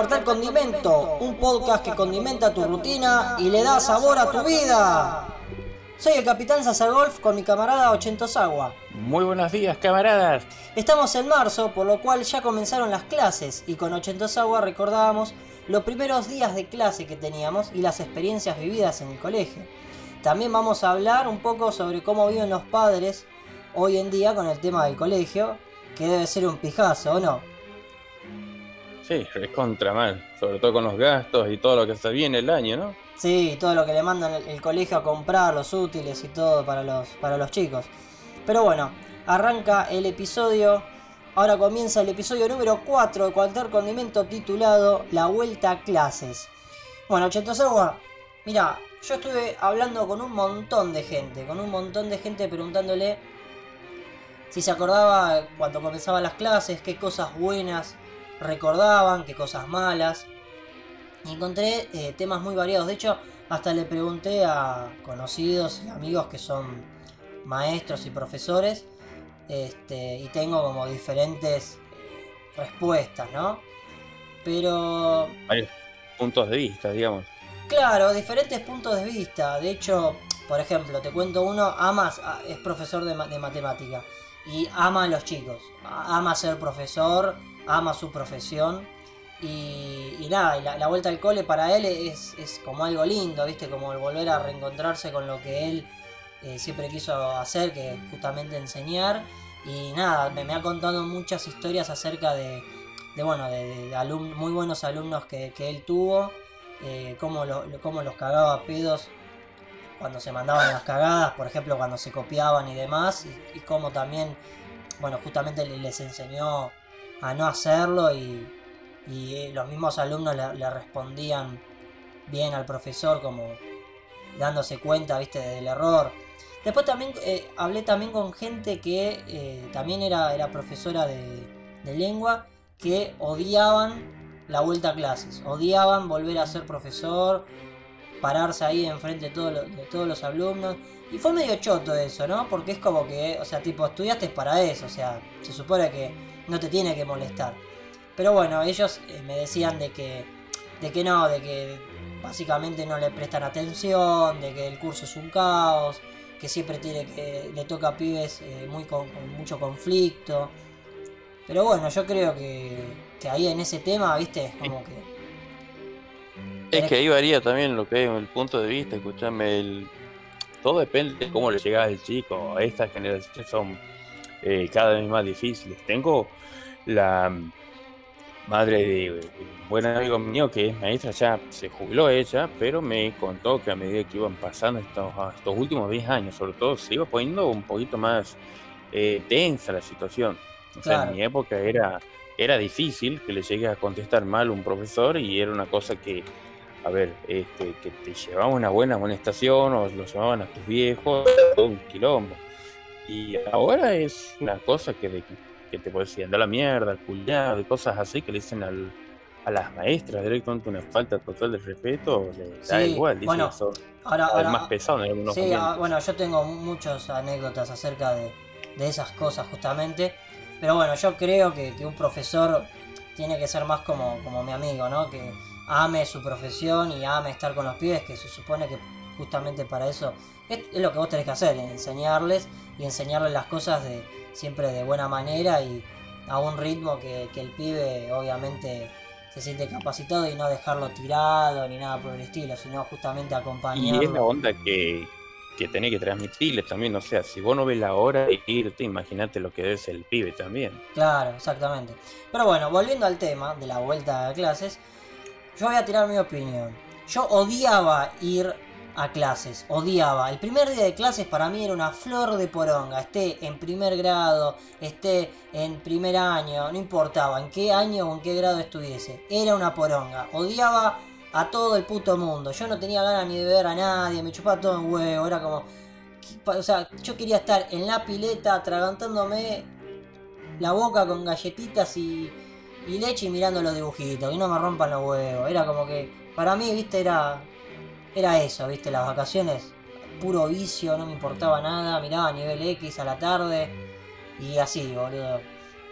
cuarto programa de Cuartel Condimento, un podcast que condimenta tu rutina y le da sabor a tu vida. Soy el capitán Golf con mi camarada Agua. Muy buenos días, camaradas. Estamos en marzo, por lo cual ya comenzaron las clases y con Agua recordábamos los primeros días de clase que teníamos y las experiencias vividas en el colegio. También vamos a hablar un poco sobre cómo viven los padres hoy en día con el tema del colegio, que debe ser un pijazo, ¿o no? Sí, contra mal, sobre todo con los gastos y todo lo que se viene el año, ¿no? Sí, todo lo que le mandan el, colegio a comprar, los útiles y todo para los, para los chicos. Pero bueno, arranca el episodio. Ahora comienza el episodio número 4 de cualquier condimento titulado La Vuelta a Clases. Bueno, Agua, mira, yo estuve hablando con un montón de gente, con un montón de gente preguntándole si se acordaba cuando comenzaban las clases, qué cosas buenas recordaban, qué cosas malas. Y encontré eh, temas muy variados. De hecho, hasta le pregunté a conocidos y amigos que son maestros y profesores. Este, y tengo como diferentes respuestas, ¿no? Pero... Varios puntos de vista, digamos. Claro, diferentes puntos de vista. De hecho, por ejemplo, te cuento uno, Amas es profesor de, de matemática y ama a los chicos, ama ser profesor, ama su profesión. Y, nada, la, vuelta al cole para él es, como algo lindo, ¿viste? Como el volver a reencontrarse con lo que él eh, siempre quiso hacer, que es justamente enseñar. Y nada, me, ha contado muchas historias acerca de, bueno, de, muy buenos alumnos que, él tuvo, eh, cómo, los cagaba pedos cuando se mandaban las cagadas, por ejemplo, cuando se copiaban y demás, y, y cómo también, bueno, justamente les enseñó a no hacerlo y, eh, los mismos alumnos le, respondían bien al profesor como dándose cuenta, viste, del error. Después también eh, hablé también con gente que eh, también era, era profesora de, lengua, que odiaban la vuelta a clases, odiaban volver a ser profesor, pararse ahí enfrente de, de todos los alumnos. Y fue medio choto eso, ¿no? Porque es como que, o sea, tipo, estudiaste para eso, o sea, se supone que no te tiene que molestar. Pero bueno, ellos eh, me decían de que, de que no, de que básicamente no le prestan atención, de que el curso es un caos, que siempre tiene que le toca a pibes eh, muy con, mucho conflicto. Pero bueno, yo creo que, que ahí en ese tema, viste, es como que... Es que ahí varía también lo que es el punto de vista, escuchame, el... todo depende de cómo le llega al chico. Estas generaciones son eh, cada vez más difíciles. Tengo la madre de un buen amigo mío que es maestra, ya se jubiló ella, pero me contó que a medida que iban pasando estos, estos últimos 10 años, sobre todo, se iba poniendo un poquito más eh, tensa la situación. O sea, en mi época era, era difícil que le llegue a contestar mal un profesor y era una cosa que, a ver, este, que te llevaba una buena amonestación o lo llamaban a tus viejos, todo un quilombo. Y ahora es una cosa que, que te puede decir, anda la mierda, culiado, y cosas así que le dicen al, a las maestras directamente una falta total de respeto, le da igual, dicen bueno, eso ahora, más pesado en algunos Sí, ah, bueno, yo tengo muchas anécdotas acerca de, de, esas cosas justamente, pero bueno, yo creo que, que, un profesor tiene que ser más como, como mi amigo, ¿no? Que ame su profesión y ame estar con los pibes, que se supone que justamente para eso es, lo que vos tenés que hacer, enseñarles y enseñarles las cosas de siempre de buena manera y a un ritmo que, el pibe obviamente se siente capacitado y no dejarlo tirado ni nada por el estilo, sino justamente acompañarlo. Y es la onda que, que tenés que transmitirles también, o sea, si vos no ves la hora de irte, imagínate lo que es el pibe también. Claro, exactamente. Pero bueno, volviendo al tema de la vuelta a clases, yo voy a tirar mi opinión. Yo odiaba ir a clases, odiaba. El primer día de clases para mí era una flor de poronga, esté en primer grado, esté en primer año, no importaba en qué año o en qué grado estuviese, era una poronga. Odiaba a todo el puto mundo, yo no tenía ganas ni de ver a nadie, me chupaba todo en huevo, era como... O sea, yo quería estar en la pileta atragantándome la boca con galletitas y, y leche y mirando los dibujitos, y no me rompan los huevos, era como que... Para mí, viste, era era eso, viste, las vacaciones, puro vicio, no me importaba nada, miraba a nivel X a la tarde y así, boludo.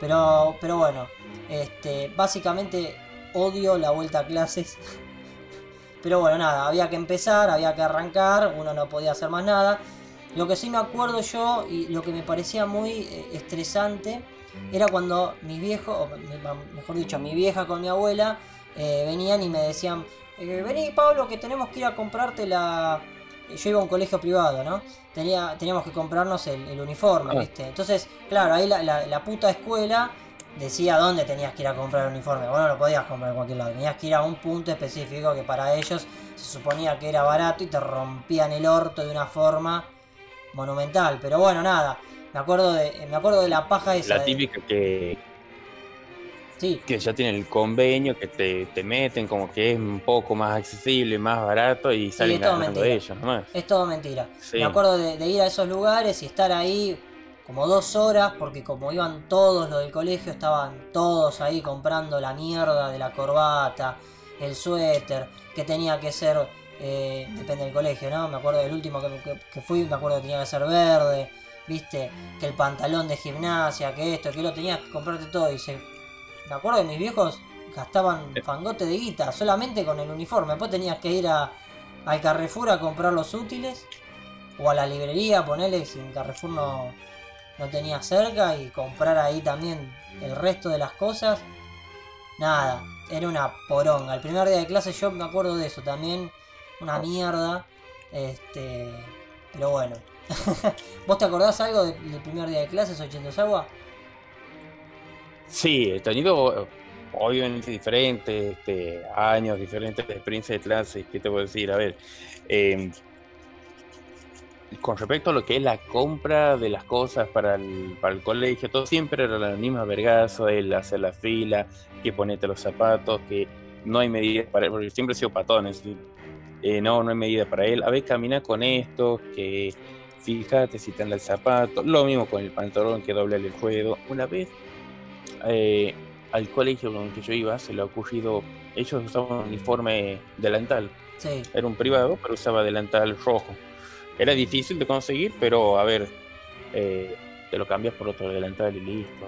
Pero, pero bueno, este, básicamente odio la vuelta a clases. Pero bueno, nada, había que empezar, había que arrancar, uno no podía hacer más nada. Lo que sí me acuerdo yo y lo que me parecía muy eh, estresante era cuando mis viejos, o mejor dicho, mi vieja con mi abuela eh, venían y me decían, eh, vení Pablo que tenemos que ir a comprarte la... Yo iba a un colegio privado, ¿no? Tenía, teníamos que comprarnos el, uniforme, ah. ¿viste? Entonces, claro, ahí la, la, puta escuela decía dónde tenías que ir a comprar el uniforme. Bueno, no lo podías comprar en cualquier lado. Tenías que ir a un punto específico que para ellos se suponía que era barato y te rompían el orto de una forma monumental. Pero bueno, nada. Me acuerdo de, me acuerdo de la paja esa. La típica que. Sí. Que ya tienen el convenio, que te, meten como que es un poco más accesible, más barato y salen ganando ellos nomás. Es todo mentira. Me acuerdo de, ir a esos lugares y estar ahí como dos horas, porque como iban todos los del colegio, estaban todos ahí comprando la mierda de la corbata, el suéter, que tenía que ser eh, depende del colegio, ¿no? Me acuerdo del último que, fui, me acuerdo que tenía que ser verde, viste, que el pantalón de gimnasia, que esto, que lo tenías que comprarte todo. Y se... me acuerdo que mis viejos gastaban fangote de guita solamente con el uniforme. Después tenías que ir a, al Carrefour a comprar los útiles, o a la librería, ponerle si en Carrefour no, no tenía cerca, y comprar ahí también el resto de las cosas. Nada, era una poronga. El primer día de clase yo me acuerdo de eso también una mierda. Este, pero bueno. ¿Vos te acordás algo del primer día de clases, 80 agua? Sí, he tenido obviamente diferentes este, años, diferentes experiencias de clases. ¿Qué te puedo decir? A ver, em, con respecto a lo que es la compra de las cosas para el, para el colegio, todo siempre era la misma vergazo, el hacer la fila, que ponerte los zapatos, que no hay medidas para... Porque siempre he sido patones, eh, no, no hay medida para él, a ver, camina con esto, que fíjate si está en el zapato, lo mismo con el pantalón que doble el juego. Una vez eh, al colegio donde yo iba se le ha ocurrido, ellos usaban un uniforme delantal, era un privado, pero usaba delantal rojo. Era difícil de conseguir, pero a ver, eh, te lo cambias por otro delantal y listo,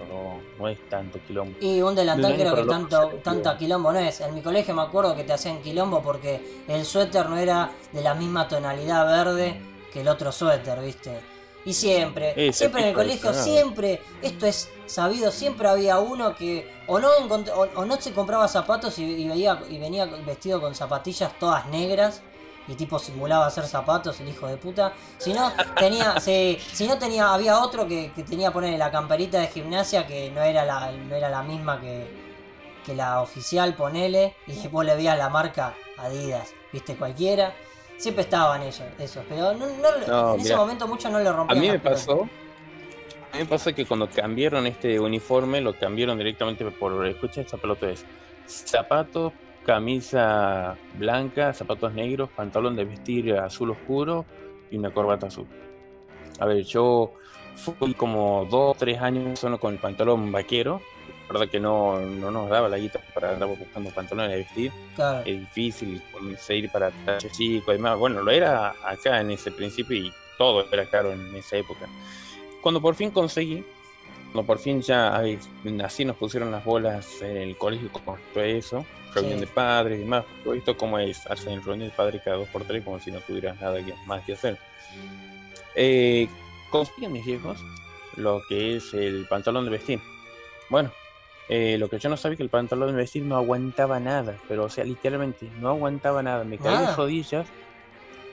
no, es tanto quilombo. Y un delantal creo que tanto, tanta quilombo no es. En mi colegio me acuerdo que te hacían quilombo porque el suéter no era de la misma tonalidad verde que el otro suéter, ¿viste? Y siempre, siempre en el colegio, siempre, esto es sabido, siempre había uno que o no o, no se compraba zapatos y, veía, y venía vestido con zapatillas todas negras y tipo simulaba hacer zapatos, el hijo de puta. Si no, tenía, si, si no tenía, había otro que, que tenía poner la camperita de gimnasia que no era la, no era la misma que, que la oficial, ponele, y vos le veías la marca Adidas, viste cualquiera. Siempre estaban ellos, esos, pero no, en ese momento mucho no le rompían. A mí me pasó, a mí me pasó que cuando cambiaron este uniforme, lo cambiaron directamente por, escucha, esta pelota es zapatos, camisa blanca, zapatos negros, pantalón de vestir azul oscuro y una corbata azul. A ver, yo fui como dos, tres años solo con el pantalón vaquero. Verdad que no, no nos daba la guita para andar buscando pantalones de vestir. Es difícil conseguir para talle chico. Además, bueno, lo era acá en ese principio y todo era caro en esa época. Cuando por fin conseguí, cuando por fin ya así nos pusieron las bolas en el colegio con todo eso, reunión de padres y demás. He visto cómo es hacer reunión de padres cada dos por tres, como si no tuvieras nada más que hacer. Eh, mis viejos lo que es el pantalón de vestir. Bueno, eh, lo que yo no sabía que el pantalón de vestir no aguantaba nada, pero o sea, literalmente no aguantaba nada. Me caí de rodillas,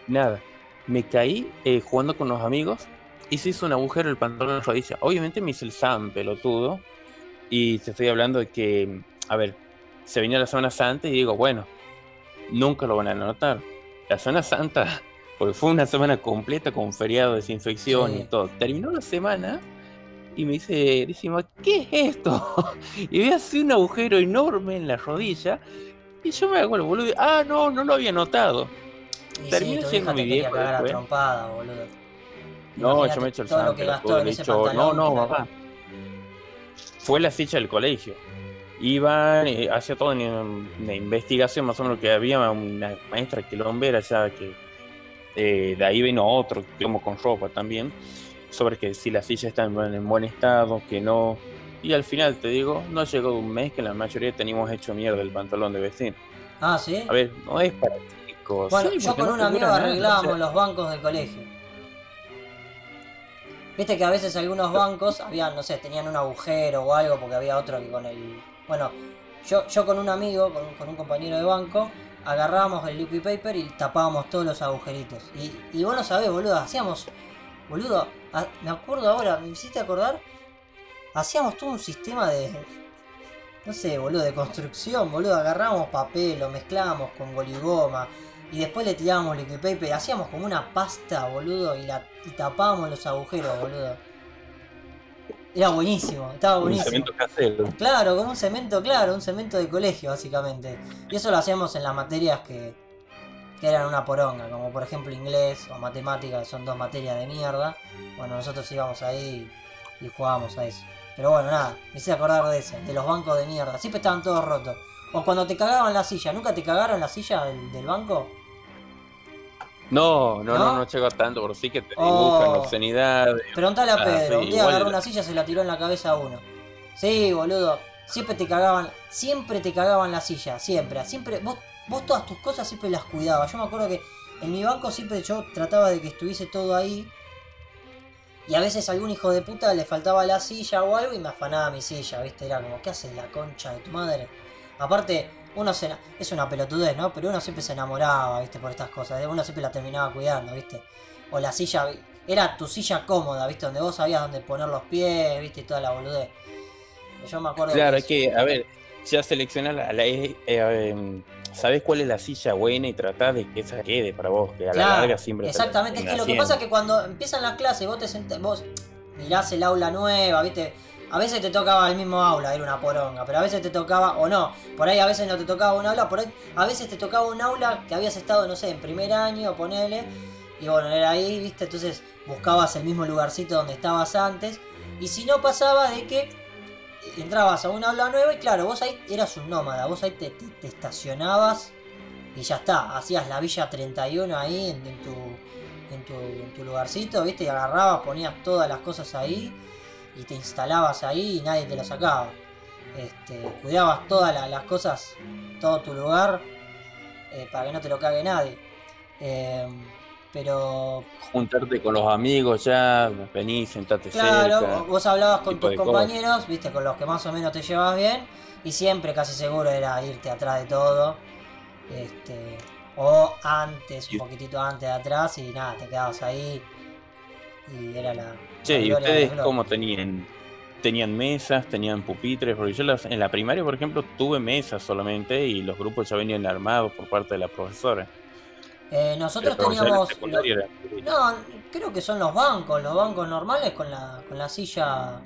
nada. Me caí eh, jugando con los amigos y se hizo un agujero el pantalón de rodilla. Obviamente me hice el Sam pelotudo y te estoy hablando de que, a ver, se venía la Semana Santa y digo, bueno, nunca lo van a notar. La Semana Santa, porque fue una semana completa con feriado, desinfección y todo. Terminó la semana y me dice, dice, ¿qué es esto? y ve así un agujero enorme en la rodilla. Y yo me hago el boludo. Ah, no, no lo había notado. Terminó siendo mi viejo. Trompada, boludo. No, yo me he hecho el santo. no, no, mamá. Fue la ficha del colegio iban, eh, hacía toda una, investigación, más o menos que había una maestra quilombera ya que eh, de ahí vino otro, como con ropa también, sobre que si las sillas están en buen estado, que no, Y al final, te digo, no llegó un mes que la mayoría teníamos hecho mierda el pantalón de vestir. Ah, ¿sí? A ver, no es para chicos. Bueno, Sí, yo con no un amigo nada, arreglábamos o sea, los bancos del colegio. Viste que a veces algunos bancos habían, no sé, tenían un agujero o algo porque había otro que con el... Bueno, yo, yo con un amigo, con un, con un compañero de banco, agarrábamos el liquid paper y tapábamos todos los agujeritos. Y, y vos lo sabés, boludo, hacíamos... Boludo, a- me acuerdo ahora, me hiciste acordar, hacíamos todo un sistema de... No sé, boludo, de construcción, boludo, agarrábamos papel, lo mezclábamos con goligoma, y después le tirábamos liquid paper, hacíamos como una pasta, boludo, y, la, y tapábamos los agujeros, boludo. Era buenísimo, estaba un buenísimo. cemento casero. Claro, con un cemento, claro, un cemento de colegio, básicamente. Y eso lo hacíamos en las materias que, que eran una poronga, como por ejemplo inglés o matemáticas, son dos materias de mierda. Bueno, nosotros íbamos ahí y jugábamos a eso. Pero bueno, nada, me hice acordar de eso, de los bancos de mierda. Siempre estaban todos rotos. O cuando te cagaban la silla, ¿nunca te cagaron la silla del, del banco? No, no, ¿No? no, llegó tanto, pero sí que te Oh. dibujan obscenidades. Preguntale a Ah, Pedro, sí, un día agarró una silla, se la tiró en la cabeza a uno. Sí, boludo. Siempre te cagaban, siempre te cagaban la silla, siempre, siempre, vos, vos todas tus cosas siempre las cuidabas. Yo me acuerdo que en mi banco siempre yo trataba de que estuviese todo ahí. Y a veces a algún hijo de puta le faltaba la silla o algo y me afanaba mi silla, ¿viste? Era como, ¿qué haces la concha de tu madre? Aparte, uno se... Es una pelotudez, ¿no? Pero uno siempre se enamoraba, ¿viste? Por estas cosas. Uno siempre la terminaba cuidando, ¿viste? O la silla... Era tu silla cómoda, ¿viste? Donde vos sabías dónde poner los pies, ¿viste? Y toda la boludez. Yo me acuerdo Claro, es que, a ver, ya seleccionas la, la- eh, eh, sabes cuál es la silla buena y tratás de que esa quede para vos, que a la larga siempre Exactamente, es que lo que pasa es que cuando empiezan las clases, vos te sentás, vos mirás el aula nueva, ¿viste? A veces te tocaba el mismo aula, era una poronga, pero a veces te tocaba, o no, por ahí a veces no te tocaba un aula, por ahí a veces te tocaba un aula que habías estado, no sé, en primer año, ponele, y bueno, era ahí, ¿viste? Entonces buscabas el mismo lugarcito donde estabas antes, y si no pasaba de que entrabas a un aula nueva y claro, vos ahí eras un nómada, vos ahí te, estacionabas y ya está, hacías la Villa 31 ahí en, en tu, en, tu, en tu lugarcito, ¿viste? Y agarrabas, ponías todas las cosas ahí y te instalabas ahí y nadie te lo sacaba. Este, cuidabas todas la- las cosas, todo tu lugar, eh, para que no te lo cague nadie. Eh, pero Juntarte con los amigos ya, venís, sentate Claro, cerca. vos hablabas con tus cosas. compañeros, viste, con los que más o menos te llevas bien, y siempre casi seguro era irte atrás de todo, este, o antes, un poquitito antes de atrás, y nada, te quedabas ahí, y era la... Che, la ¿y ustedes cómo tenían? ¿Tenían mesas? ¿Tenían pupitres? Porque yo las- en la primaria, por ejemplo, tuve mesas solamente y los grupos ya venían armados por parte de la profesora. Eh, nosotros teníamos... No, creo que son los bancos, los bancos normales con la, con la silla...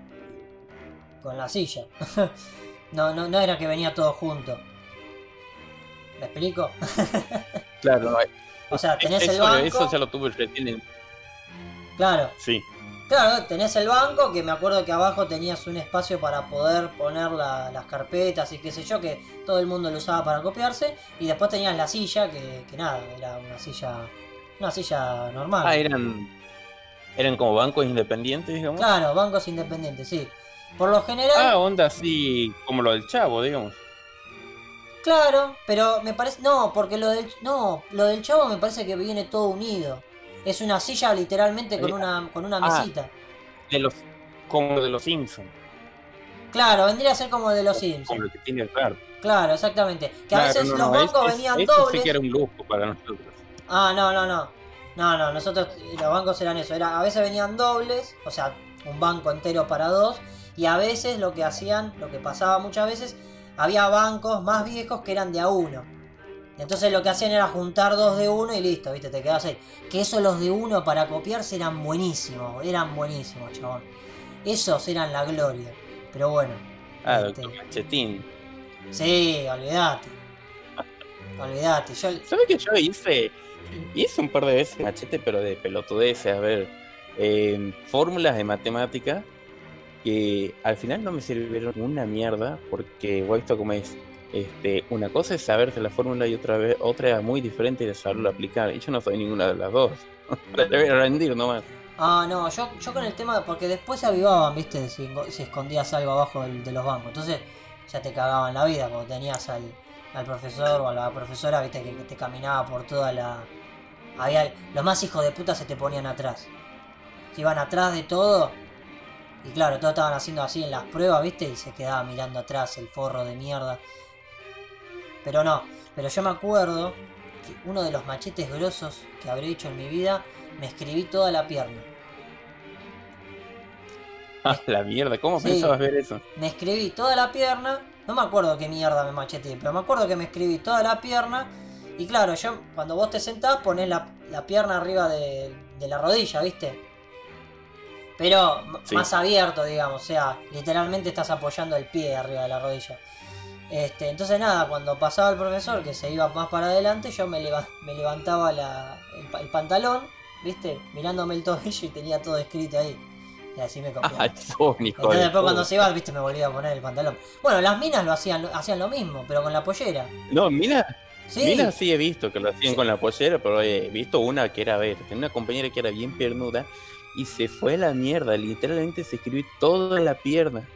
Con la silla. no, no, no era que venía todo junto. ¿Me explico? Claro, no, O sea, tenés eso, el banco... eso ya lo tuve recién en- Claro, Sí, Claro, tenés el banco, que me acuerdo que abajo tenías un espacio para poder poner la- las carpetas y qué sé yo, que todo el mundo lo usaba para copiarse. Y después tenías la silla, que, que nada, era una silla una silla normal. Ah, eran, eran como bancos independientes, digamos. Claro, bancos independientes, sí. Por lo general, Ah, onda así como lo del chavo, digamos. claro, pero me parece... No, porque lo del... No, lo del chavo me parece que viene todo unido. Es una silla literalmente con Eh, una, con una ah. mesita. De los, como de los Simpsons. Claro, vendría a ser como de los Sims. Como lo que tiene el raro. Claro, exactamente. Que a Claro, veces no, los bancos es- venían eso dobles. sí que era un lujo para nosotros. Ah, no, no, no. No, no, nosotros, los bancos eran eso. Era, a veces venían dobles, o sea, un banco entero para dos. Y a veces lo que hacían, lo que pasaba muchas veces, había bancos más viejos que eran de a uno. Entonces lo que hacían era juntar dos de uno y listo, viste, te quedabas ahí. Que esos los de uno para copiarse eran buenísimos, eran buenísimos, chabón. Esos eran la gloria. Pero bueno. Ah, este, Machetín. sí, olvídate. Olvídate. Yo, ¿Sabes que yo hice? Hice un par de veces machete, pero de pelotudeces, a ver, eh, fórmulas de matemática que al final no me sirvieron una mierda, porque vos visto cómo es. Este, una cosa es saberse la fórmula y otra vez, otra es muy diferente de saberlo aplicar. Y yo no soy ninguna de las dos. Debe rendir nomás. Ah, no, yo, yo con el tema, porque después se avivaban, viste, si, si escondías algo abajo de los bancos. Entonces ya te cagaban la vida cuando tenías al, al profesor o a la profesora, viste, que, te caminaba por toda la... Había, los más hijos de puta se te ponían atrás. Se iban atrás de todo. Y claro, todos estaban haciendo así en las pruebas, viste, y se quedaba mirando atrás el forro de mierda. Pero no, pero yo me acuerdo que uno de los machetes grosos que habré hecho en mi vida, me escribí toda la pierna. Ah, la mierda, ¿cómo pensabas ver eso? Me escribí toda la pierna, no me acuerdo qué mierda me macheteé, pero me acuerdo que me escribí toda la pierna. Y claro, yo cuando vos te sentás ponés la, pierna arriba de, la rodilla, ¿viste? Pero más abierto, digamos, o sea, literalmente estás apoyando el pie arriba de la rodilla. Este, entonces nada, cuando pasaba el profesor que se iba más para adelante, yo me, me levantaba el, pantalón, ¿viste? Mirándome el tobillo y tenía todo escrito ahí. Y así me copiaba. Ah, entonces después cuando se iba, viste, me volvía a poner el pantalón. Bueno, las minas lo hacían, hacían lo mismo, pero con la pollera. No, minas. ¿Sí? Minas sí he visto que lo hacían con la pollera, pero he visto una que era, a ver, tenía una compañera que era bien piernuda y se fue a la mierda, literalmente se escribió toda la pierna.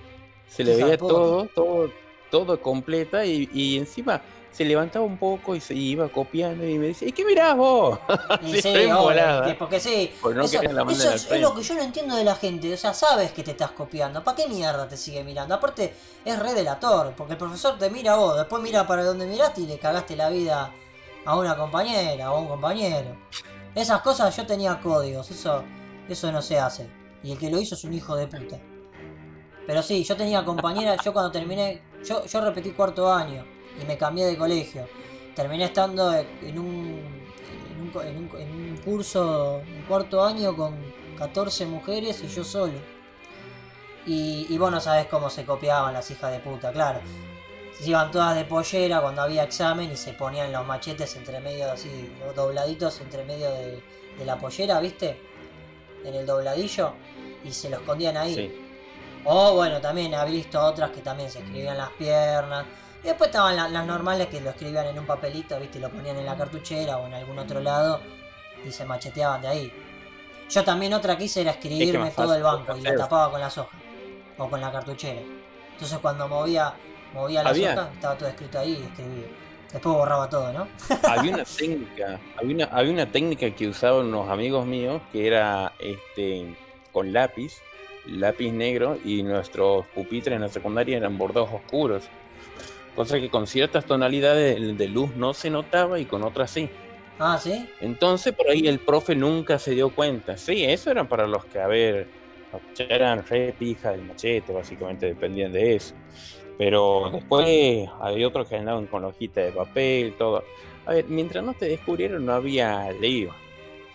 Se le veía todo, todo, todo completa y, encima se levantaba un poco y se iba copiando y me decía, ¿y qué mirás vos? sí, porque sí, eso, es, lo que yo no entiendo de la gente, o sea, sabes que te estás copiando, ¿para qué mierda te sigue mirando? Aparte, es re delator, porque el profesor te mira a vos, después mira para donde miraste y le cagaste la vida a una compañera o a un compañero. Esas cosas yo tenía códigos, eso, eso no se hace. Y el que lo hizo es un hijo de puta. Pero sí, yo tenía compañera, yo cuando terminé, yo, yo repetí cuarto año y me cambié de colegio. Terminé estando en un, en un, en un, curso en cuarto año con 14 mujeres y yo solo. Y, y vos no sabés cómo se copiaban las hijas de puta, claro. Se iban todas de pollera cuando había examen y se ponían los machetes entre medio así, dobladitos entre medio de, de la pollera, ¿viste? En el dobladillo. Y se lo escondían ahí. O bueno, también he visto otras que también se escribían las piernas. Y después estaban las normales que lo escribían en un papelito, ¿viste? Y lo ponían en la cartuchera o en algún otro lado y se macheteaban de ahí. Yo también otra que hice era escribirme todo el banco y lo tapaba con las hojas o con la cartuchera. Entonces cuando movía, movía las hojas estaba todo escrito ahí y escribía. Después borraba todo, ¿no? había una técnica, había una, había una técnica que usaban unos amigos míos que era este con lápiz lápiz negro y nuestros pupitres en la secundaria eran bordados oscuros. Cosa que con ciertas tonalidades de luz no se notaba y con otras sí. Ah, sí. Entonces por ahí el profe nunca se dio cuenta. Sí, eso eran para los que, a ver, eran re pija del machete, básicamente dependían de eso. Pero después había otros que andaban con hojita de papel, todo. A ver, mientras no te descubrieron no había leído.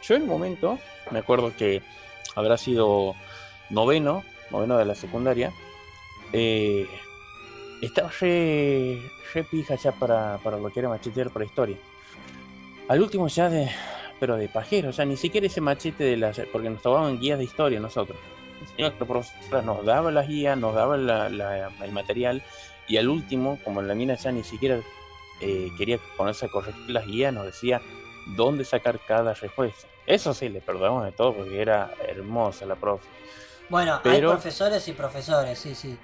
Yo en un momento, me acuerdo que habrá sido noveno, noveno de la secundaria, eh, estaba re, re, pija ya para, para lo que era machetear para historia. Al último ya de, pero de pajero, o sea, ni siquiera ese machete de las, porque nos tomaban guías de historia nosotros. El profesor nos daba las guías, nos daba el material, y al último, como la mina ya ni siquiera eh, quería ponerse a corregir las guías, nos decía dónde sacar cada respuesta. Eso sí, le perdonamos de todo porque era hermosa la profe. Bueno, hay profesores y profesores, sí, sí.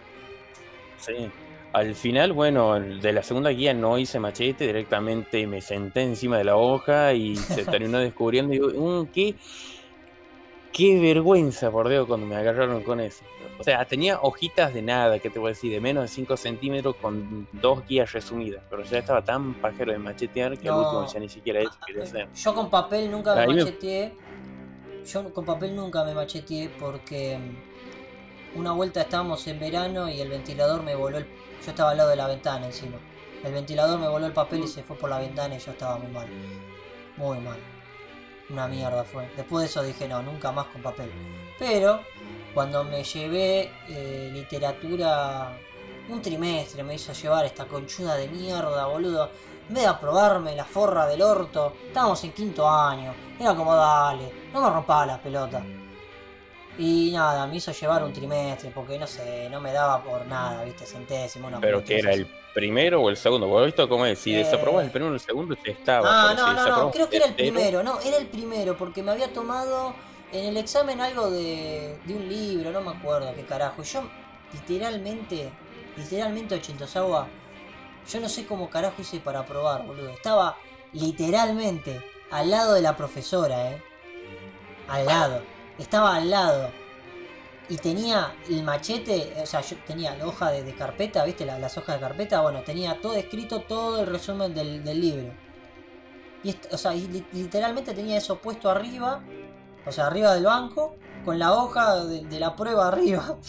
Sí. Al final, bueno, de la segunda guía no hice machete, directamente me senté encima de la hoja y se terminó descubriendo. Y digo, mm, ¿qué, qué vergüenza, por Dios, cuando me agarraron con eso. O sea, tenía hojitas de nada, que te voy a decir, de menos de 5 centímetros con dos guías resumidas. Pero ya estaba tan pajero de machetear que al último ya ni siquiera eso quería hacer. Yo con papel nunca me macheteé. Yo con papel nunca me macheteé porque mm, una vuelta estábamos en verano y el ventilador me voló el... Yo estaba al lado de la ventana encima. El ventilador me voló el papel y se fue por la ventana y yo estaba muy mal. Muy mal. Una mierda fue. Después de eso dije, no, nunca más con papel. Pero cuando me llevé eh, literatura un trimestre me hizo llevar esta conchuda de mierda, boludo en vez de aprobarme la forra del orto, estábamos en quinto año. Era como, dale, no me rompa la pelota. Y nada, me hizo llevar un trimestre, porque no sé, no me daba por nada, viste, centésimo. Una pero que era el primero o el segundo, ¿vos visto cómo es? Si eh... desaprobas el primero o el segundo, te estaba. Ah, no, no, no, creo que era el primero, no, era el primero, porque me había tomado en el examen algo de, de un libro, no me acuerdo qué carajo. Yo literalmente, literalmente Ochentosagua, yo no sé cómo carajo hice para probar, boludo. Estaba literalmente al lado de la profesora, eh. Al lado. Estaba al lado. Y tenía el machete, o sea, yo tenía la hoja de, carpeta, ¿viste? las hojas de carpeta, bueno, tenía todo escrito, todo el resumen del, libro. Y, o sea, literalmente tenía eso puesto arriba, o sea, arriba del banco, con la hoja de, la prueba arriba.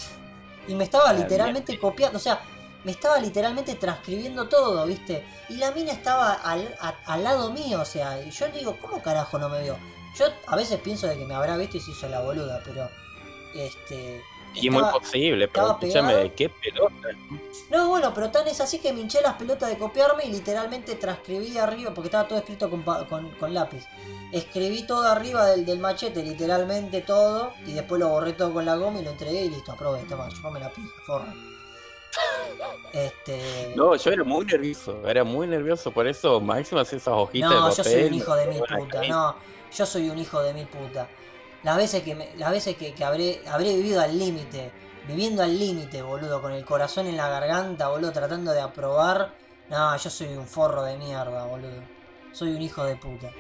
Y me estaba literalmente copiando, o sea, me estaba literalmente transcribiendo todo, ¿viste? Y la mina estaba al, al lado mío, o sea, y yo digo, ¿cómo carajo no me veo? Yo a veces pienso de que me habrá visto y se hizo la boluda, pero este. Y muy posible, pero escúchame, ¿de qué pelota? No, bueno, pero tan es así que me hinché las pelotas de copiarme y literalmente transcribí arriba, porque estaba todo escrito con, lápiz. Escribí todo arriba del, del, machete, literalmente todo, y después lo borré todo con la goma y lo entregué y listo, aprobé, toma, chupame la pija, forra. Este... No, yo era muy nervioso, era muy nervioso, por eso máximo hacía esas hojitas no, yo soy un hijo de mil puta, no, yo soy un hijo de mil puta las veces que, las veces que, habré, habré vivido al límite, viviendo al límite, boludo, con el corazón en la garganta, boludo, tratando de aprobar. No, yo soy un forro de mierda, boludo. Soy un hijo de puta.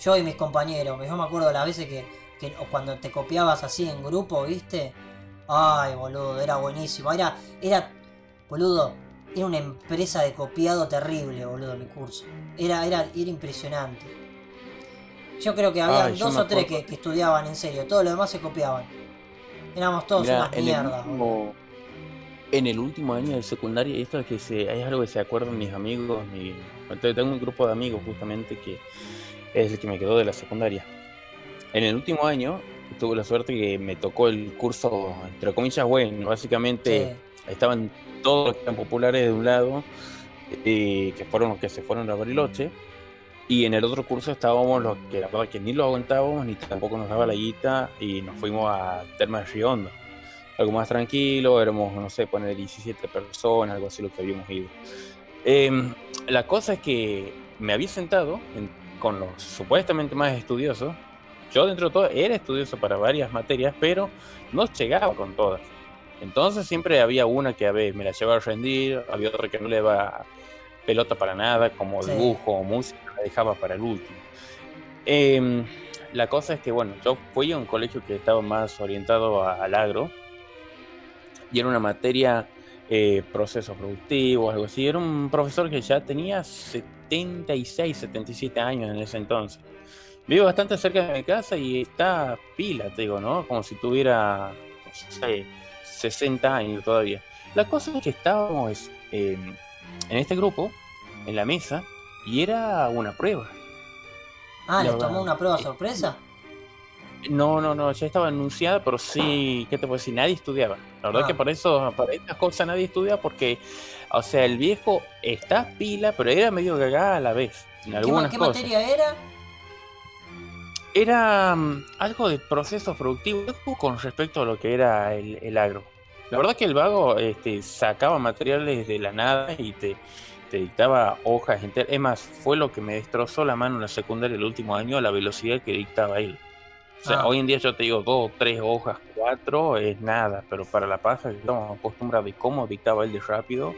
Yo y mis compañeros, yo me acuerdo las veces que, que cuando te copiabas así en grupo, ¿viste? Ay, boludo, era buenísimo. Era, era, boludo, era una empresa de copiado terrible, boludo, mi curso. Era, era, era impresionante. Yo creo que había dos o tres que, estudiaban en serio, todo lo demás se copiaban. Éramos todos una mierda. en el último año de secundaria, esto es que se, es algo que se acuerdan mis amigos, mi, tengo un grupo de amigos justamente que es el que me quedó de la secundaria. En el último año tuve la suerte que me tocó el curso, entre comillas, bueno, básicamente estaban todos los que eran populares de un lado, eh, que fueron los que se fueron a Bariloche, y en el otro curso estábamos los que la verdad que ni lo aguantábamos ni tampoco nos daba la guita y nos fuimos a Termas de Riondo. Algo más tranquilo, éramos, no sé, poner 17 personas, algo así lo que habíamos ido. Em, la cosa es que me había sentado con los supuestamente más estudiosos. Yo dentro de todo era estudioso para varias materias, pero no llegaba con todas. Entonces siempre había una que a ver, me la llevaba a rendir, había otra que no le iba pelota para nada, como dibujo o música, la dejaba para el último. Em, la cosa es que, bueno, yo fui a un colegio que estaba más orientado al agro y era una materia eh, procesos productivos, algo así. Era un profesor que ya tenía 76, 77 años en ese entonces. Vive bastante cerca de mi casa y está pila, te digo, ¿no? Como si tuviera, 60 años todavía. La cosa es que estábamos em, en este grupo, en la mesa, y era una prueba. Ah, ¿le tomó una prueba sorpresa? No, no, no, ya estaba anunciada, pero sí, ¿qué te puedo decir? Nadie estudiaba. La verdad que ah. por eso, para estas cosas nadie estudia porque, o sea, el viejo está pila, pero era medio cagada a la vez. En algunas ¿Qué, materia era? Era mm, algo de proceso productivo con respecto a lo que era el, el agro. La verdad que el vago este, sacaba materiales de la nada y te, te dictaba hojas enteras. Es más, fue lo que me destrozó la mano en la secundaria el último año, la velocidad que dictaba él. O sea, ah. hoy en día yo te digo dos, tres hojas, cuatro, es nada, pero para la paja que estamos acostumbrados y cómo dictaba él de rápido,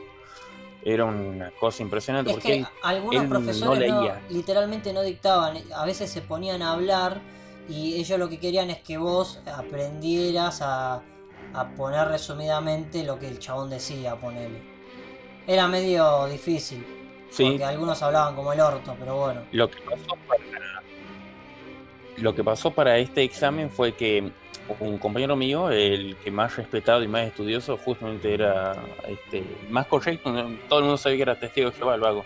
era una cosa impresionante. porque algunos profesores literalmente no dictaban, a veces se ponían a hablar y ellos lo que querían es que vos aprendieras a a poner resumidamente lo que el chabón decía, ponerle. Era medio difícil. Porque algunos hablaban como el orto, pero bueno. Lo que pasó para, lo que pasó para este examen fue que un compañero mío, el que más respetado y más estudioso, justamente era este, más correcto. Todo el mundo sabía que era testigo de Jehová, el vago.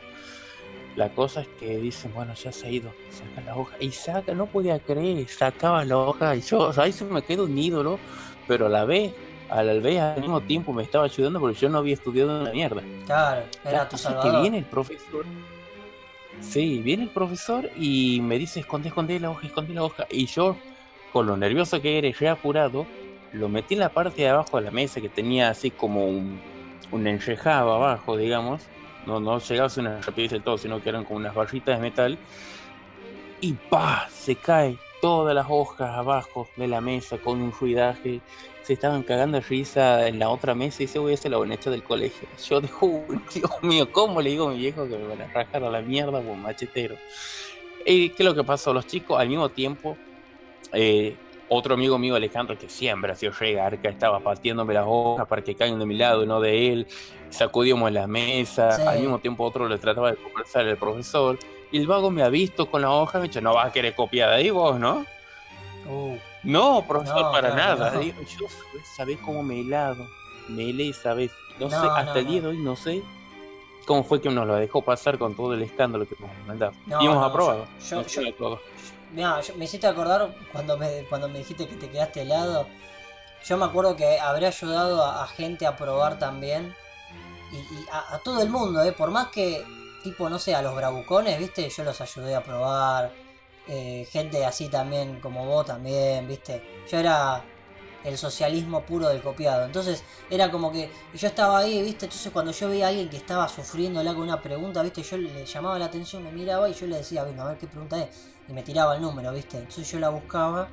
La cosa es que dicen, bueno, ya se ha ido, saca la hoja. Y saca, no podía creer, sacaba la hoja. Y yo, o sea, ahí se me quedó un ídolo pero a la vez, a la vez al mismo tiempo me estaba ayudando porque yo no había estudiado una mierda. Claro, era tu salvador. que viene el profesor. Sí, viene el profesor y me dice, esconde, esconde la hoja, esconde la hoja. Y yo, con lo nervioso que era ya apurado, lo metí en la parte de abajo de la mesa que tenía así como un, enrejado abajo, digamos. No, no llegaba a ser una rapidez del todo, sino que eran como unas barritas de metal. Y pa, se cae todas las hojas abajo de la mesa con un ruidaje. Se estaban cagando risa en la otra mesa y se voy a la bonita del colegio. Yo digo, Dios mío, ¿cómo le digo a mi viejo que me van a rajar a la mierda un machetero? ¿Y qué es lo que pasó? Los chicos al mismo tiempo, eh, otro amigo mío, Alejandro, que siempre ha sido regarca, estaba partiéndome las hojas para que caigan de mi lado, no de él. Sacudíamos la mesa. Al mismo tiempo, otro le trataba de conversar al profesor. Y el vago me ha visto con la hoja y me ha dicho, no vas a querer copiar de ahí vos, ¿no? Uh. no, profesor, para nada. yo, ¿sabés cómo me he helado? Me helé, ¿sabés? No, sé, hasta el día de hoy no sé cómo fue que nos lo dejó pasar con todo el escándalo que nos mandaba. y hemos aprobado. Yo, yo, me hiciste acordar cuando me, cuando me dijiste que te quedaste helado. Yo me acuerdo que habré ayudado a, gente a probar también. Y, a, a, todo el mundo, ¿eh? Por más que tipo, no sé, a los bravucones, ¿viste? Yo los ayudé a probar. Eh, gente así también como vos también, ¿viste? Yo era el socialismo puro del copiado. Entonces era como que yo estaba ahí, ¿viste? Entonces cuando yo veía a alguien que estaba sufriendo con una pregunta, ¿viste? Yo le llamaba la atención, me miraba y yo le decía, bueno, a ver qué pregunta es. Y me tiraba el número, ¿viste? Entonces yo la buscaba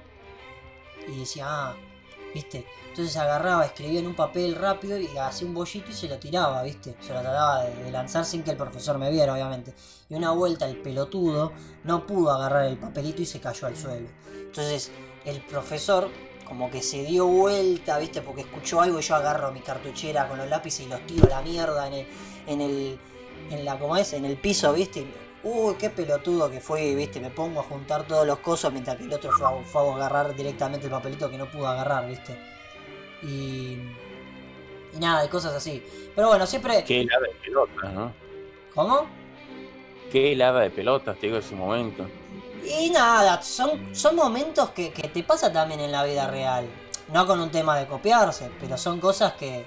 y decía, ah, ¿viste? Entonces agarraba, escribía en un papel rápido y hacía un bollito y se lo tiraba, ¿viste? Se lo trataba de, lanzar sin que el profesor me viera, obviamente. Y una vuelta el pelotudo no pudo agarrar el papelito y se cayó al suelo. Entonces el profesor como que se dio vuelta, ¿viste? Porque escuchó algo y yo agarro mi cartuchera con los lápices y los tiro a la mierda en el, en el, en la, ¿cómo es? En el piso, ¿viste? Uy, qué pelotudo que fue, ¿viste? Me pongo a juntar todos los cosos mientras que el otro fue a, fue a agarrar directamente el papelito que no pudo agarrar, ¿viste? Y, y nada, de cosas así. Pero bueno, siempre... Qué helada de pelotas, ¿no? ¿Cómo? Qué helada de pelotas, te digo, ese momento. Y nada, son, son momentos que, que te pasa también en la vida real. No con un tema de copiarse, pero son cosas que,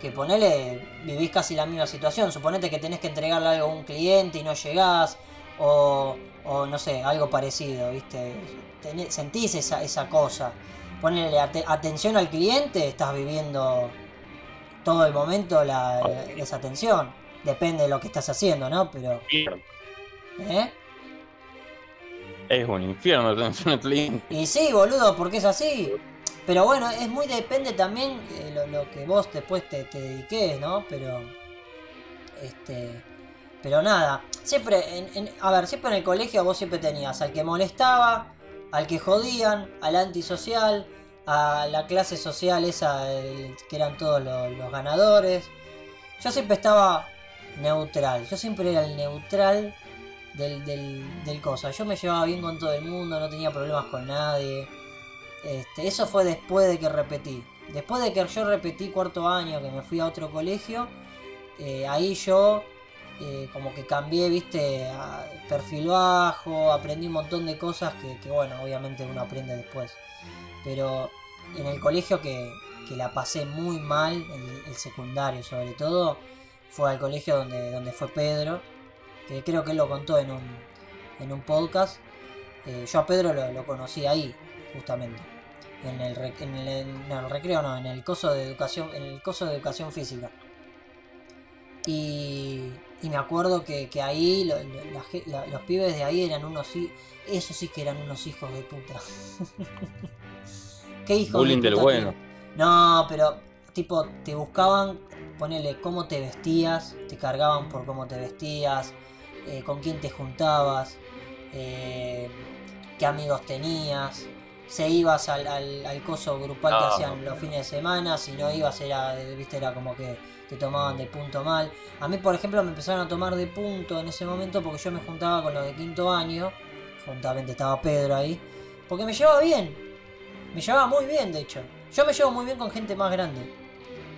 que ponele, vivís casi la misma situación. Suponete que tenés que entregarle algo a un cliente y no llegás, o, o no sé, algo parecido, ¿viste? sentís esa, esa cosa ponerle atención al cliente, estás viviendo todo el momento la, esa atención. Depende de lo que estás haciendo, ¿no? Pero. ¿Eh? Es un infierno al cliente. Y sí, boludo, porque es así. Pero bueno, es muy depende también de lo, que vos después te, te, dediques, ¿no? Pero. Este. Pero nada. Siempre, a ver, siempre en el colegio vos siempre tenías al que molestaba, al que jodían, al antisocial, a la clase social esa que eran todos los, ganadores. Yo siempre estaba neutral, yo siempre era el neutral del, del, cosa. Yo me llevaba bien con todo el mundo, no tenía problemas con nadie. Este, eso fue después de que repetí. Después de que yo repetí cuarto año, que me fui a otro colegio, eh, ahí yo eh, como que cambié, viste, perfil bajo, aprendí un montón de cosas que, bueno, obviamente uno aprende después. Pero en el colegio que, la pasé muy mal, el, secundario sobre todo, fue al colegio donde, donde fue Pedro, que creo que él lo contó en un, en un podcast. Eh, yo a Pedro lo, conocí ahí, justamente. En el, en el, recreo, no, en el coso de educación, en el coso de educación física. Y, y me acuerdo que, ahí los pibes de ahí eran unos... Esos sí que eran unos hijos de puta. ¿Qué hijos Bullying de puta del bueno. No, pero tipo, te buscaban, ponele cómo te vestías, te cargaban por cómo te vestías, eh, con quién te juntabas, eh, qué amigos tenías. Se ibas al, al, coso grupal que hacían los fines de semana, si no ibas era, viste, era como que te tomaban de punto mal. A mí, por ejemplo, me empezaron a tomar de punto en ese momento porque yo me juntaba con los de quinto año. Juntamente estaba Pedro ahí. Porque me llevaba bien. Me llevaba muy bien, de hecho. Yo me llevo muy bien con gente más grande.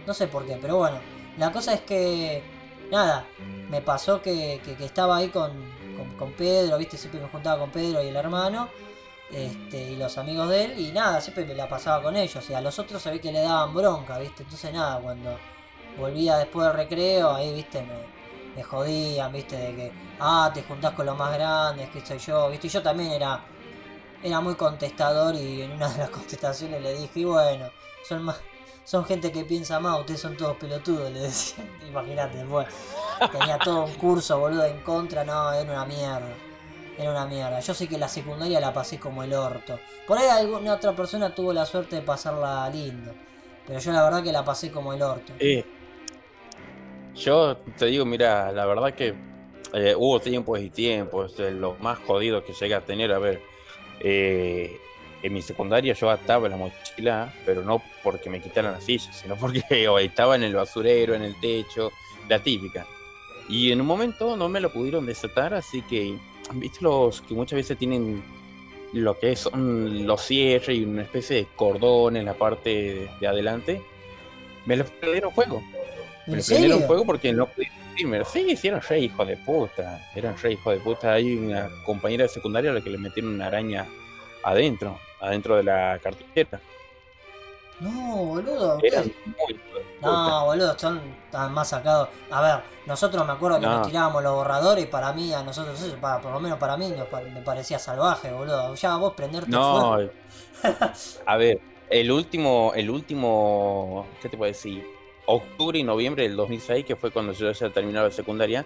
No sé por qué, pero bueno. La cosa es que... Nada, me pasó que, estaba ahí con, con, Pedro, ¿viste? Siempre me juntaba con Pedro y el hermano. Este, y los amigos de él. Y nada, siempre me la pasaba con ellos. Y a los otros se ve que le daban bronca, ¿viste? Entonces nada, cuando volvía después del recreo, ahí, viste, me, jodían, viste, de que, ah, te juntás con los más grandes, que soy yo, viste, y yo también era, era muy contestador y en una de las contestaciones le dije, bueno, son más, son gente que piensa más, ustedes son todos pelotudos, le decía, imagínate, después, tenía todo un curso, boludo, en contra, no, era una mierda. Era una mierda. Yo sé que la secundaria la pasé como el orto. Por ahí alguna otra persona tuvo la suerte de pasarla lindo. Pero yo la verdad que la pasé como el orto. Eh, yo te digo, mira, la verdad que eh, hubo tiempos y tiempos. De los más jodidos que llegué a tener, a ver. Eh, en mi secundaria yo ataba la mochila, pero no porque me quitaran las sillas, sino porque estaba en el basurero, en el techo, la típica. Y en un momento no me lo pudieron desatar, así que, ¿viste los que muchas veces tienen lo que son los cierres y una especie de cordón en la parte de, adelante? Me lo prendieron fuego. Me lo prendieron fuego porque no pudieron irme. Sí, sí, eran re hijo de puta. Eran re hijo de puta. Hay una compañera de secundaria a la que le metieron una araña adentro, adentro de la cartera. No, boludo. no, boludo, son más sacados. A ver, nosotros me acuerdo que nos tirábamos los borradores y para mí, a nosotros, para, por lo menos para mí, me parecía salvaje, boludo. Ya vos prenderte No, a ver, el último, el último, ¿qué te puedo decir? Octubre y noviembre del 2006, que fue cuando yo ya terminaba la secundaria,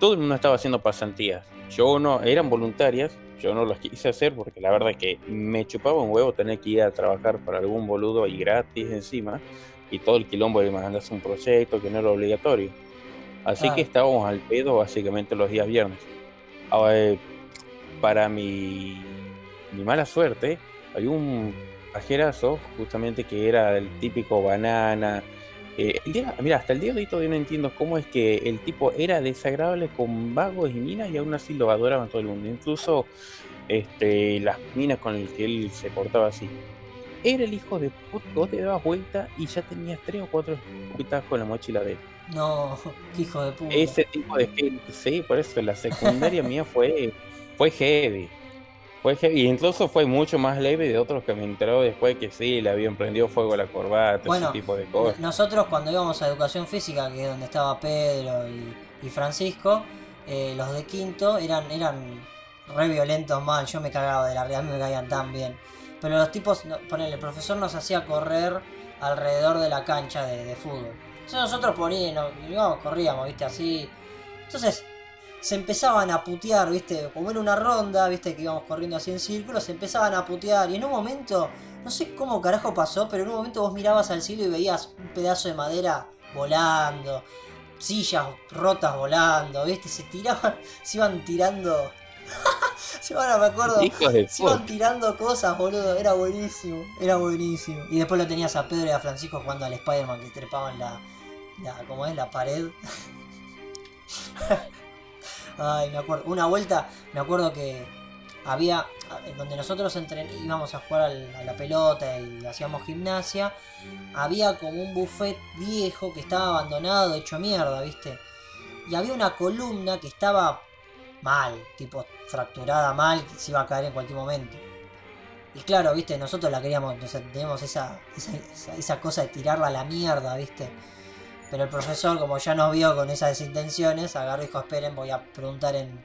todo el mundo estaba haciendo pasantías. Yo no, eran voluntarias, yo no las quise hacer porque la verdad es que me chupaba un huevo tener que ir a trabajar para algún boludo y gratis encima y todo el quilombo de mandarse un proyecto que no era obligatorio. Así que estábamos al pedo básicamente los días viernes. Eh, para mi, mi mala suerte, hay un pajerazo justamente que era el típico banana. Eh, mira, hasta el día de hoy todavía no entiendo cómo es que el tipo era desagradable con vagos y minas y aún así lo adoraban todo el mundo. Incluso este, las minas con las que él se portaba así. Era el hijo de puta, vos te dabas vuelta y ya tenías tres o cuatro escupitas con la mochila de él. No, hijo de puta. Ese tipo de gente, sí, por eso la secundaria mía fue, fue heavy. Fue heavy. Y incluso fue mucho más leve de otros que me enteró después que sí, le habían prendido fuego a la corbata, ese tipo de cosas. Nosotros cuando íbamos a educación física, que es donde estaba Pedro y, Francisco, eh, los de quinto eran, eran re violentos mal, yo me cagaba de la realidad, me caían tan bien. Pero los tipos, ponele, el profesor nos hacía correr alrededor de la cancha de, fútbol. Entonces nosotros poníamos, corríamos, viste, así. Entonces, se empezaban a putear, viste, como en una ronda, viste, que íbamos corriendo así en círculo, se empezaban a putear. Y en un momento, no sé cómo carajo pasó, pero en un momento vos mirabas al cielo y veías un pedazo de madera volando, sillas rotas volando, viste, se tiraban, se iban tirando Sí, ahora me acuerdo. Se iban tirando cosas, boludo. Era buenísimo. Era buenísimo. Y después lo tenías a Pedro y a Francisco jugando al Spider-Man que trepaban la. la ¿Cómo es? La pared. Ay, me acuerdo. Una vuelta, me acuerdo que había. Donde nosotros íbamos a jugar a la pelota y hacíamos gimnasia. Había como un buffet viejo que estaba abandonado, hecho mierda, ¿viste? Y había una columna que estaba mal, tipo fracturada mal, se iba a caer en cualquier momento. Y claro, viste, nosotros la queríamos, tenemos esa, esa, cosa de tirarla a la mierda, viste. Pero el profesor, como ya nos vio con esas intenciones, agarró y dijo, esperen, voy a preguntar en,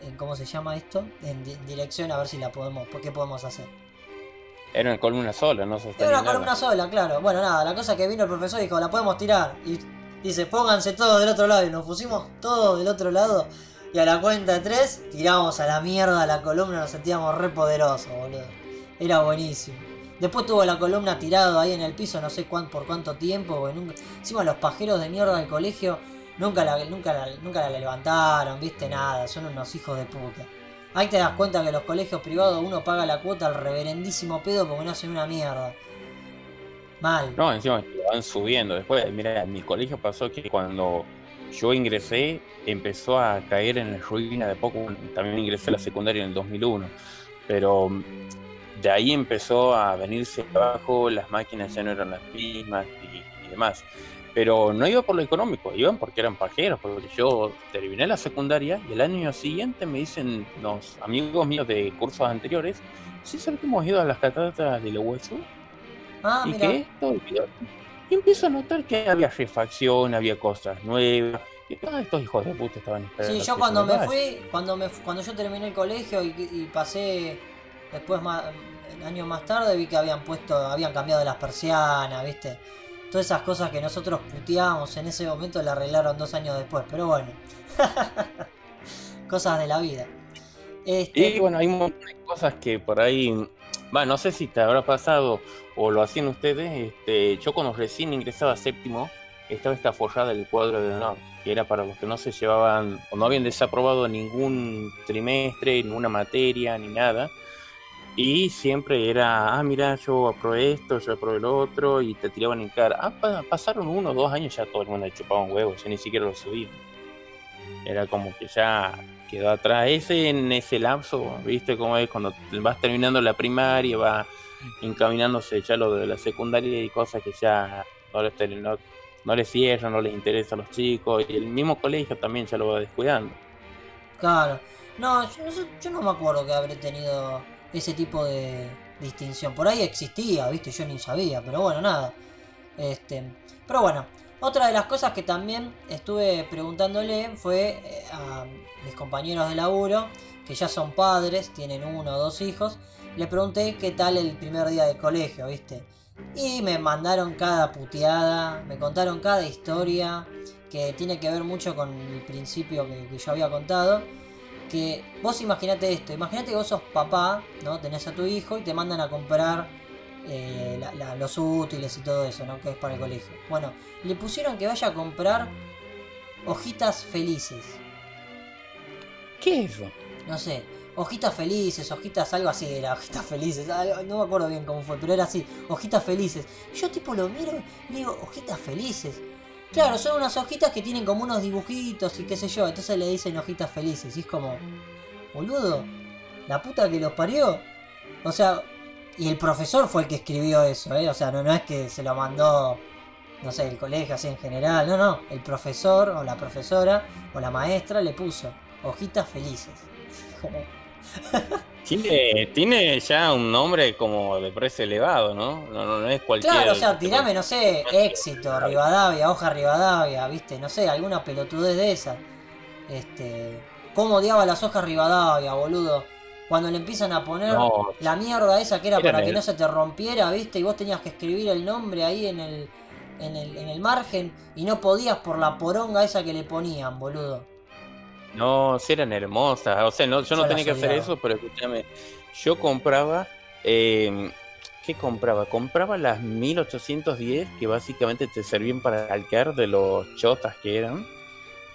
en ¿cómo se llama esto? En, dirección a ver si la podemos, ¿por qué podemos hacer? Era una columna sola, no Era una columna sola, claro. Bueno, nada, la cosa que vino el profesor dijo, la podemos tirar. Y dice, pónganse todos del otro lado. Y nos pusimos todos del otro lado. Y a la cuenta de tres, tiramos a la mierda la columna, nos sentíamos re poderosos, boludo. Era buenísimo. Después tuvo la columna tirado ahí en el piso, no sé cuánto, por cuánto tiempo. Encima los pajeros de mierda del colegio nunca la, nunca, nunca la levantaron, viste nada, son unos hijos de puta. Ahí te das cuenta que los colegios privados uno paga la cuota al reverendísimo pedo porque no hacen una mierda. Mal. No, encima van subiendo. Después, mira, en mi colegio pasó que cuando yo ingresé, empezó a caer en la ruina de poco, también ingresé a la secundaria en el 2001, pero de ahí empezó a venirse abajo, las máquinas ya no eran las mismas y, demás. Pero no iba por lo económico, iban porque eran pajeros, porque yo terminé la secundaria y el año siguiente me dicen los amigos míos de cursos anteriores, ¿sí sabes que hemos ido a las cataratas de la hueso? Ah, y que esto, y empiezo a notar que había refacción, había cosas nuevas. Y todos estos hijos de puta estaban esperando. Sí, yo cuando me fui, cuando me cuando yo terminé el colegio y, pasé después más años más tarde vi que habían puesto, habían cambiado las persianas, viste. Todas esas cosas que nosotros puteábamos en ese momento la arreglaron dos años después, pero bueno. cosas de la vida. Este... Y bueno, hay un montón cosas que por ahí, bueno, no sé si te habrá pasado o lo hacían ustedes. Este, yo cuando recién ingresaba séptimo, estaba esta forrada del cuadro de honor, que era para los que no se llevaban o no habían desaprobado ningún trimestre, ninguna materia, ni nada. Y siempre era, ah, mira, yo aprobé esto, yo aprobé lo otro, y te tiraban en cara. Ah, pasaron uno o dos años, ya todo el mundo chupaba un huevo, yo ni siquiera lo subí. Era como que ya quedó atrás. Ese en ese lapso, viste cómo es cuando vas terminando la primaria, va encaminándose ya lo de la secundaria y cosas que ya no les, no, no les cierran, no les interesa a los chicos, y el mismo colegio también ya lo va descuidando. Claro, no, yo yo no me acuerdo que habré tenido ese tipo de distinción. Por ahí existía, viste, yo ni sabía, pero bueno, nada. Este, pero bueno, otra de las cosas que también estuve preguntándole fue eh, a mis compañeros de laburo, que ya son padres, tienen uno o dos hijos, le pregunté qué tal el primer día de colegio, viste. Y me mandaron cada puteada, me contaron cada historia que tiene que ver mucho con el principio que yo había contado que vos imaginate esto, imaginate que vos sos papá, ¿no? Tenés a tu hijo y te mandan a comprar eh, los útiles y todo eso, ¿no? Que es para el colegio. Bueno, le pusieron que vaya a comprar hojitas felices. ¿Qué es eso? No sé, hojitas felices, hojitas, algo así era, hojitas felices, no me acuerdo bien cómo fue, pero era así, hojitas felices. Yo tipo lo miro y digo, hojitas felices. Claro, son unas hojitas que tienen como unos dibujitos y qué sé yo. Entonces le dicen hojitas felices. Y es como, boludo, la puta que los parió. O sea, y el profesor fue el que escribió eso, ¿eh? O sea, no, es que se lo mandó, no sé, el colegio así en general. No, no. El profesor o la profesora o la maestra le puso hojitas felices. Tiene, tiene ya un nombre como de precio elevado, ¿no? No, no, es cualquier. Claro, o sea, tirame, no sé, éxito, Rivadavia, hoja Rivadavia, viste, no sé, alguna pelotudez de esa. Este. ¿Cómo odiaba las hojas Rivadavia, boludo? Cuando le empiezan a poner la mierda esa que era, para que no se te rompiera, viste, y vos tenías que escribir el nombre ahí en el, en el, en el margen y no podías por la poronga esa que le ponían, boludo. No, si eran hermosas. O sea, no, yo no tenía que hacer eso, pero escúchame. Yo compraba. Eh, ¿Qué compraba? Compraba las 1810 que básicamente te servían para calcar de los chotas que eran.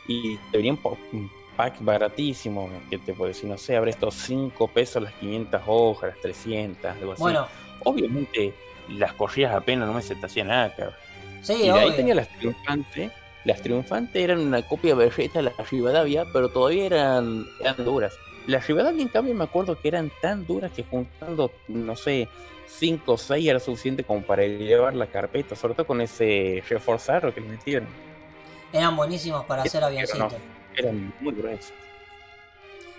Y te venían por un pack baratísimo. Que te puedo decir, no sé, abre estos 5 pesos las 500 hojas, las 300, algo así. Bueno. Obviamente las corrías apenas, no me se te hacía nada, cabrón. Sí, y de ahí tenía las triunfantes las triunfantes eran una copia perfecta de las Rivadavia, pero todavía eran, eran duras. Las Rivadavia, en cambio, me acuerdo que eran tan duras que juntando, no sé, 5 o 6 era suficiente como para llevar la carpeta, sobre todo con ese reforzado que le metieron. Eran buenísimos para hacer avioncitos. eran muy gruesos.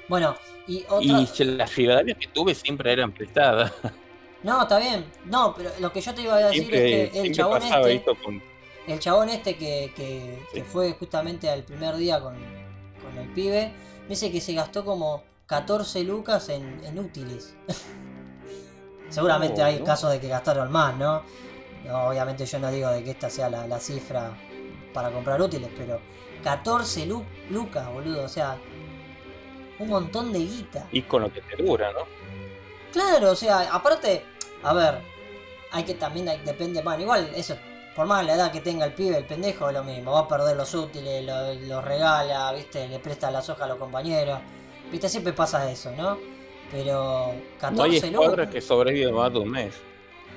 Bueno, y otra... Y las Rivadavia que tuve siempre eran prestadas. No, está bien. No, pero lo que yo te iba a decir es que el chabón este el chabón este que, fue justamente al primer día con, el pibe, me dice que se gastó como 14 lucas en, útiles. Seguramente hay casos de que gastaron más, ¿no? Obviamente yo no digo de que esta sea la, cifra para comprar útiles, pero 14 lucas, boludo, o sea, un montón de guita. Y con lo que te dura, ¿no? Claro, o sea, aparte, a ver, hay que también, depende, bueno, igual eso por más la edad que tenga el pibe, el pendejo es lo mismo. Va a perder los útiles, los regala, ¿viste? Le presta las hojas a los compañeros. ¿Viste? Siempre pasa eso, ¿no? Pero 14 no hay que sobrevive más de un mes.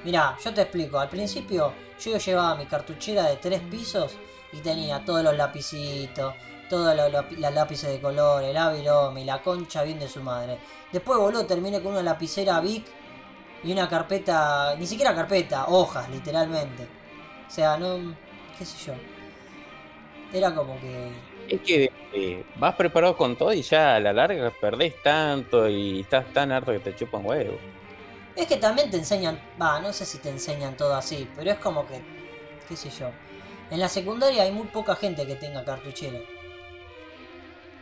Mirá, yo te explico. Al principio yo llevaba mi cartuchera de tres pisos y tenía todos los lapicitos, todos los, lápices de color, el avirome y la concha bien de su madre. Después, boludo, terminé con una lapicera Bic y una carpeta, ni siquiera carpeta, hojas, literalmente. O sea, no. qué sé yo. Era como que. Es que eh, vas preparado con todo y ya a la larga perdés tanto y estás tan harto que te chupan huevo. Es que también te enseñan, va, no sé si te enseñan todo así, pero es como que, qué sé yo. En la secundaria hay muy poca gente que tenga cartuchera.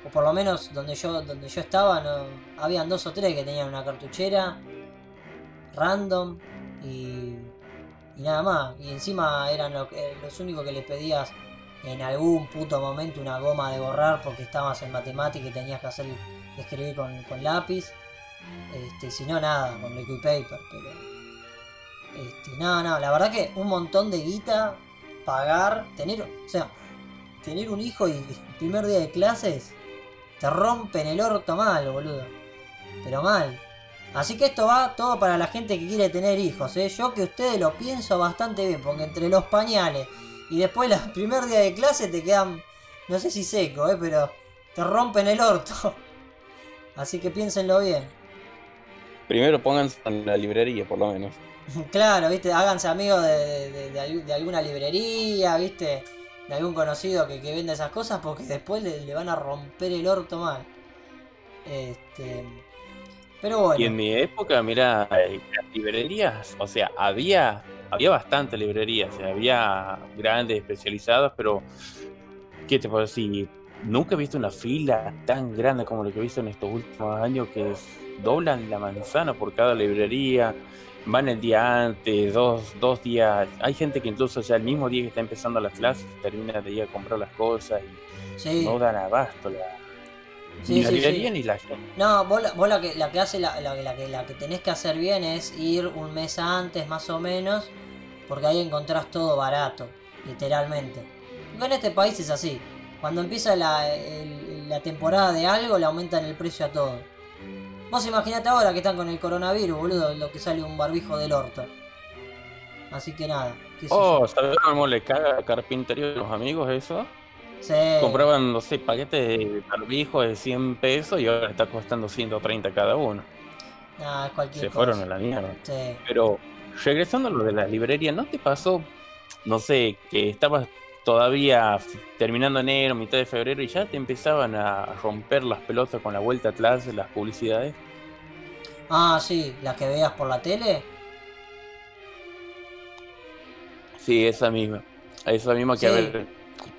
O por lo menos donde yo, donde yo estaba, no, habían dos o tres que tenían una cartuchera random y y nada más. Y encima eran eh, los únicos que les pedías en algún puto momento una goma de borrar porque estabas en matemática y tenías que hacer escribir con, con lápiz. Este, si no, nada, con liquid paper. Pero. Este, no, no, la verdad que un montón de guita, pagar, tener. O sea, tener un hijo y el primer día de clases te rompen el orto mal, boludo. Pero mal. Así que esto va todo para la gente que quiere tener hijos, ¿eh? Yo que ustedes lo pienso bastante bien, porque entre los pañales y después el primer día de clase te quedan, no sé si seco, ¿eh? Pero te rompen el orto. Así que piénsenlo bien. Primero pónganse en la librería, por lo menos. claro, viste, háganse amigos de, de, alguna librería, viste, de algún conocido que, que vende esas cosas, porque después le, le, van a romper el orto mal. Este. Pero bueno. Y en mi época, mira, eh, las librerías, o sea, había, había bastantes librerías, había grandes, especializadas, pero, ¿qué te puedo decir? Nunca he visto una fila tan grande como lo que he visto en estos últimos años que doblan la manzana por cada librería, van el día antes, dos, dos días. Hay gente que incluso ya el mismo día que está empezando las clases termina de ir a comprar las cosas y no dan abasto la, ni la librería ni la No, vos, vos la, que, la que hace la, la, que, la que tenés que hacer bien es ir un mes antes más o menos, porque ahí encontrás todo barato, literalmente. en este país es así. Cuando empieza la, la temporada de algo, le aumentan el precio a todo. Vos imaginate ahora que están con el coronavirus, boludo, lo que sale un barbijo del orto. Así que nada. oh, ¿sabes cómo le caga carpintería a los amigos eso? Sí. Compraban, no sé, paquetes de barbijo de 100 pesos y ahora está costando 130 cada uno. Ah, cualquier Se fueron a la mierda. Sí. Pero regresando a lo de las librerías, ¿no te pasó, no sé, que estabas todavía terminando enero, mitad de febrero, y ya te empezaban a romper las pelotas con la vuelta atrás de las publicidades. Ah, sí, las que veas por la tele. Sí, esa misma. Esa misma que, a ver,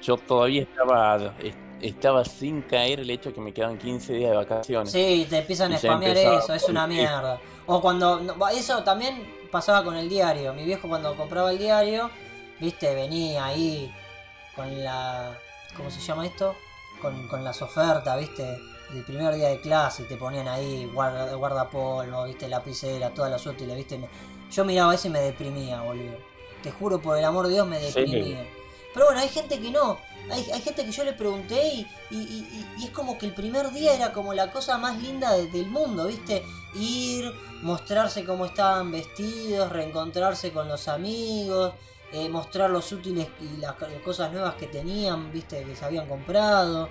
yo todavía estaba estaba sin caer el hecho de que me quedan 15 días de vacaciones. Sí, te empiezan a spamear eso, es una mierda. O cuando. Eso también pasaba con el diario. Mi viejo, cuando compraba el diario, viste, venía ahí con la. ¿Cómo se llama esto? Con, con las ofertas, ¿viste? El primer día de clase te ponían ahí guarda, guardapolvo, ¿viste? Lapicera, todas las útiles, ¿viste? Yo miraba eso y me deprimía, boludo. Te juro por el amor de Dios me deprimía. Pero bueno, hay gente que no. Hay, hay gente que yo le pregunté y, y, y, es como que el primer día era como la cosa más linda del mundo, ¿viste? Ir, mostrarse cómo estaban vestidos, reencontrarse con los amigos, eh, mostrar los útiles y las cosas nuevas que tenían, viste, que se habían comprado.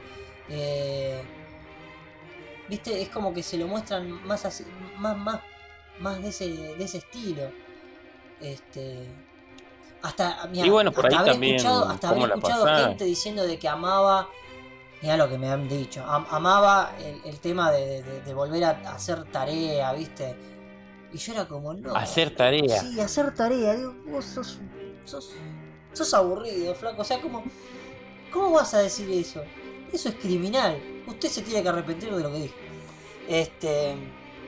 Eh, viste, es como que se lo muestran más así, más, más, más de ese, de ese estilo. Este. Hasta, y bueno, por hasta ahí también, escuchado, hasta había escuchado gente diciendo de que amaba. Mira lo que me han dicho. amaba el, tema de, de, volver a hacer tarea, ¿viste? Y yo era como, no. Hacer tarea. Sí, hacer tarea. Digo, vos sos sos, sos aburrido, flaco. O sea, ¿cómo, ¿cómo vas a decir eso? Eso es criminal. Usted se tiene que arrepentir de lo que dijo. Este.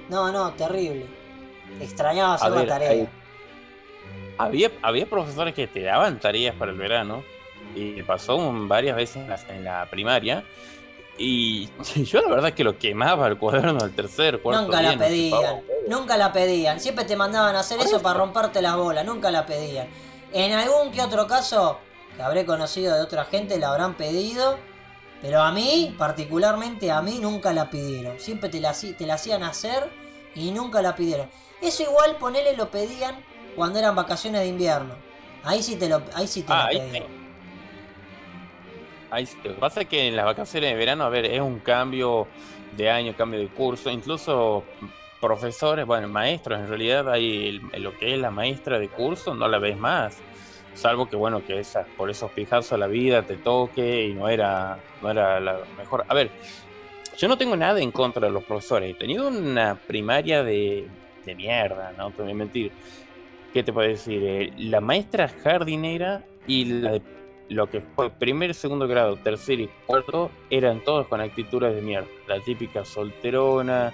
No, no, terrible. Extrañaba hacer la tarea. Había, había profesores que te daban tareas para el verano. Y me pasó varias veces en la, en la primaria. Y yo la verdad que lo quemaba el cuaderno del tercer, cuarto Nunca la pedían, nunca la pedían. Siempre te mandaban a hacer eso para romperte la bola, nunca la pedían. En algún que otro caso que habré conocido de otra gente la habrán pedido, pero a mí, particularmente a mí, nunca la pidieron. Siempre te la, te la hacían hacer y nunca la pidieron. Eso igual, ponele, lo pedían cuando eran vacaciones de invierno. Ahí sí te lo, ahí sí te ah, lo Ahí Lo que pasa es que en las vacaciones de verano, a ver, es un cambio de año, cambio de curso, incluso profesores, bueno, maestros, en realidad hay lo que es la maestra de curso, no la ves más. Salvo que bueno, que esa, por esos pijazos a la vida te toque y no era, no era la mejor. A ver, yo no tengo nada en contra de los profesores. He tenido una primaria de, de mierda, no te voy a mentir. ¿Qué te puedo decir? Eh, la maestra jardinera y la de lo que fue primer, segundo grado, tercer y cuarto eran todos con actitudes de mierda. La típica solterona,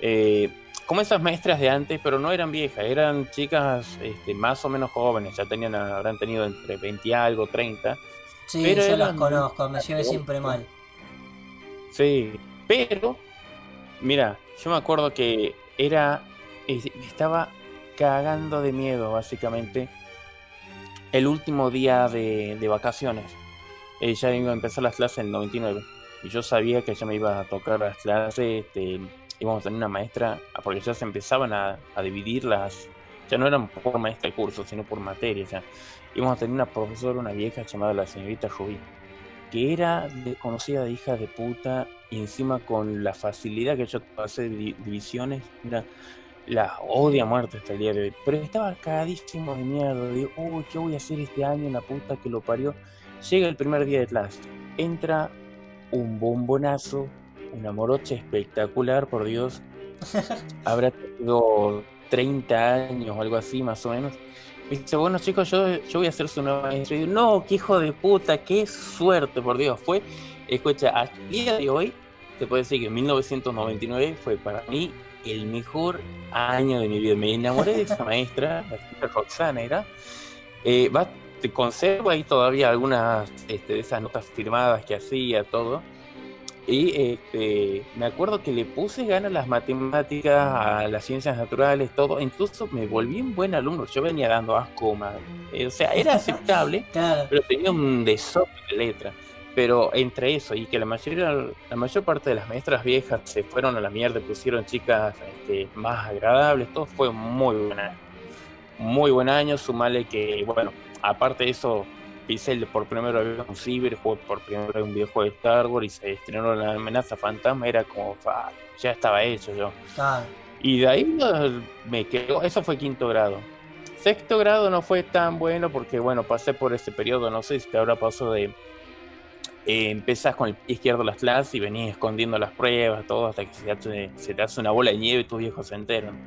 eh, como esas maestras de antes, pero no eran viejas, eran chicas este, más o menos jóvenes, ya tenían, habrán tenido entre 20 y algo, 30. Sí, yo las conozco, me llevé siempre mal. Sí, pero Mira, yo me acuerdo que era. Estaba cagando de miedo, básicamente. El último día de, de vacaciones. Ella iba a empezar las clases en el 99. Y yo sabía que ella me iba a tocar las clases. Este, íbamos a tener una maestra. Porque ya se empezaban a, a dividir las. Ya no eran por maestra de curso, sino por materia. Ya. Íbamos a tener una profesora, una vieja llamada la señorita Rubí que era desconocida de hija de puta y encima con la facilidad que yo pasé divisiones, era, la odia muerte hasta el día de hoy. Pero estaba cagadísimo de miedo, digo, uy, ¿qué voy a hacer este año? La puta que lo parió. Llega el primer día de clase, entra un bombonazo, una morocha espectacular, por Dios. Habrá tenido 30 años o algo así, más o menos dice, bueno chicos, yo, yo voy a hacer su nueva maestro. Y no, qué hijo de puta, qué suerte, por Dios. Fue, escucha, a día de hoy, te puedo decir que 1999 fue para mí el mejor año de mi vida. Me enamoré de esa maestra, la Roxana era. Eh, va, te conservo ahí todavía algunas este, de esas notas firmadas que hacía, todo. Y este, me acuerdo que le puse ganas a las matemáticas, a las ciencias naturales, todo. Incluso me volví un buen alumno. Yo venía dando asco, eh, o sea, era aceptable, pero tenía un desorden de letra. Pero entre eso y que la mayoría, la mayor parte de las maestras viejas se fueron a la mierda, pusieron chicas este, más agradables, todo fue muy buen año. Muy buen año, sumale que, bueno, aparte de eso, pisé por primera vez un Ciber, jugué por primera vez un videojuego de Star Wars y se estrenó la amenaza fantasma, era como, ya estaba hecho yo. Y de ahí me quedó, eso fue quinto grado. Sexto grado no fue tan bueno porque, bueno, pasé por ese periodo, no sé si te habrá pasado de... Eh, empezás con el pie izquierdo las clases y venís escondiendo las pruebas, todo, hasta que se te, hace, una bola de nieve y tus viejos se enteran.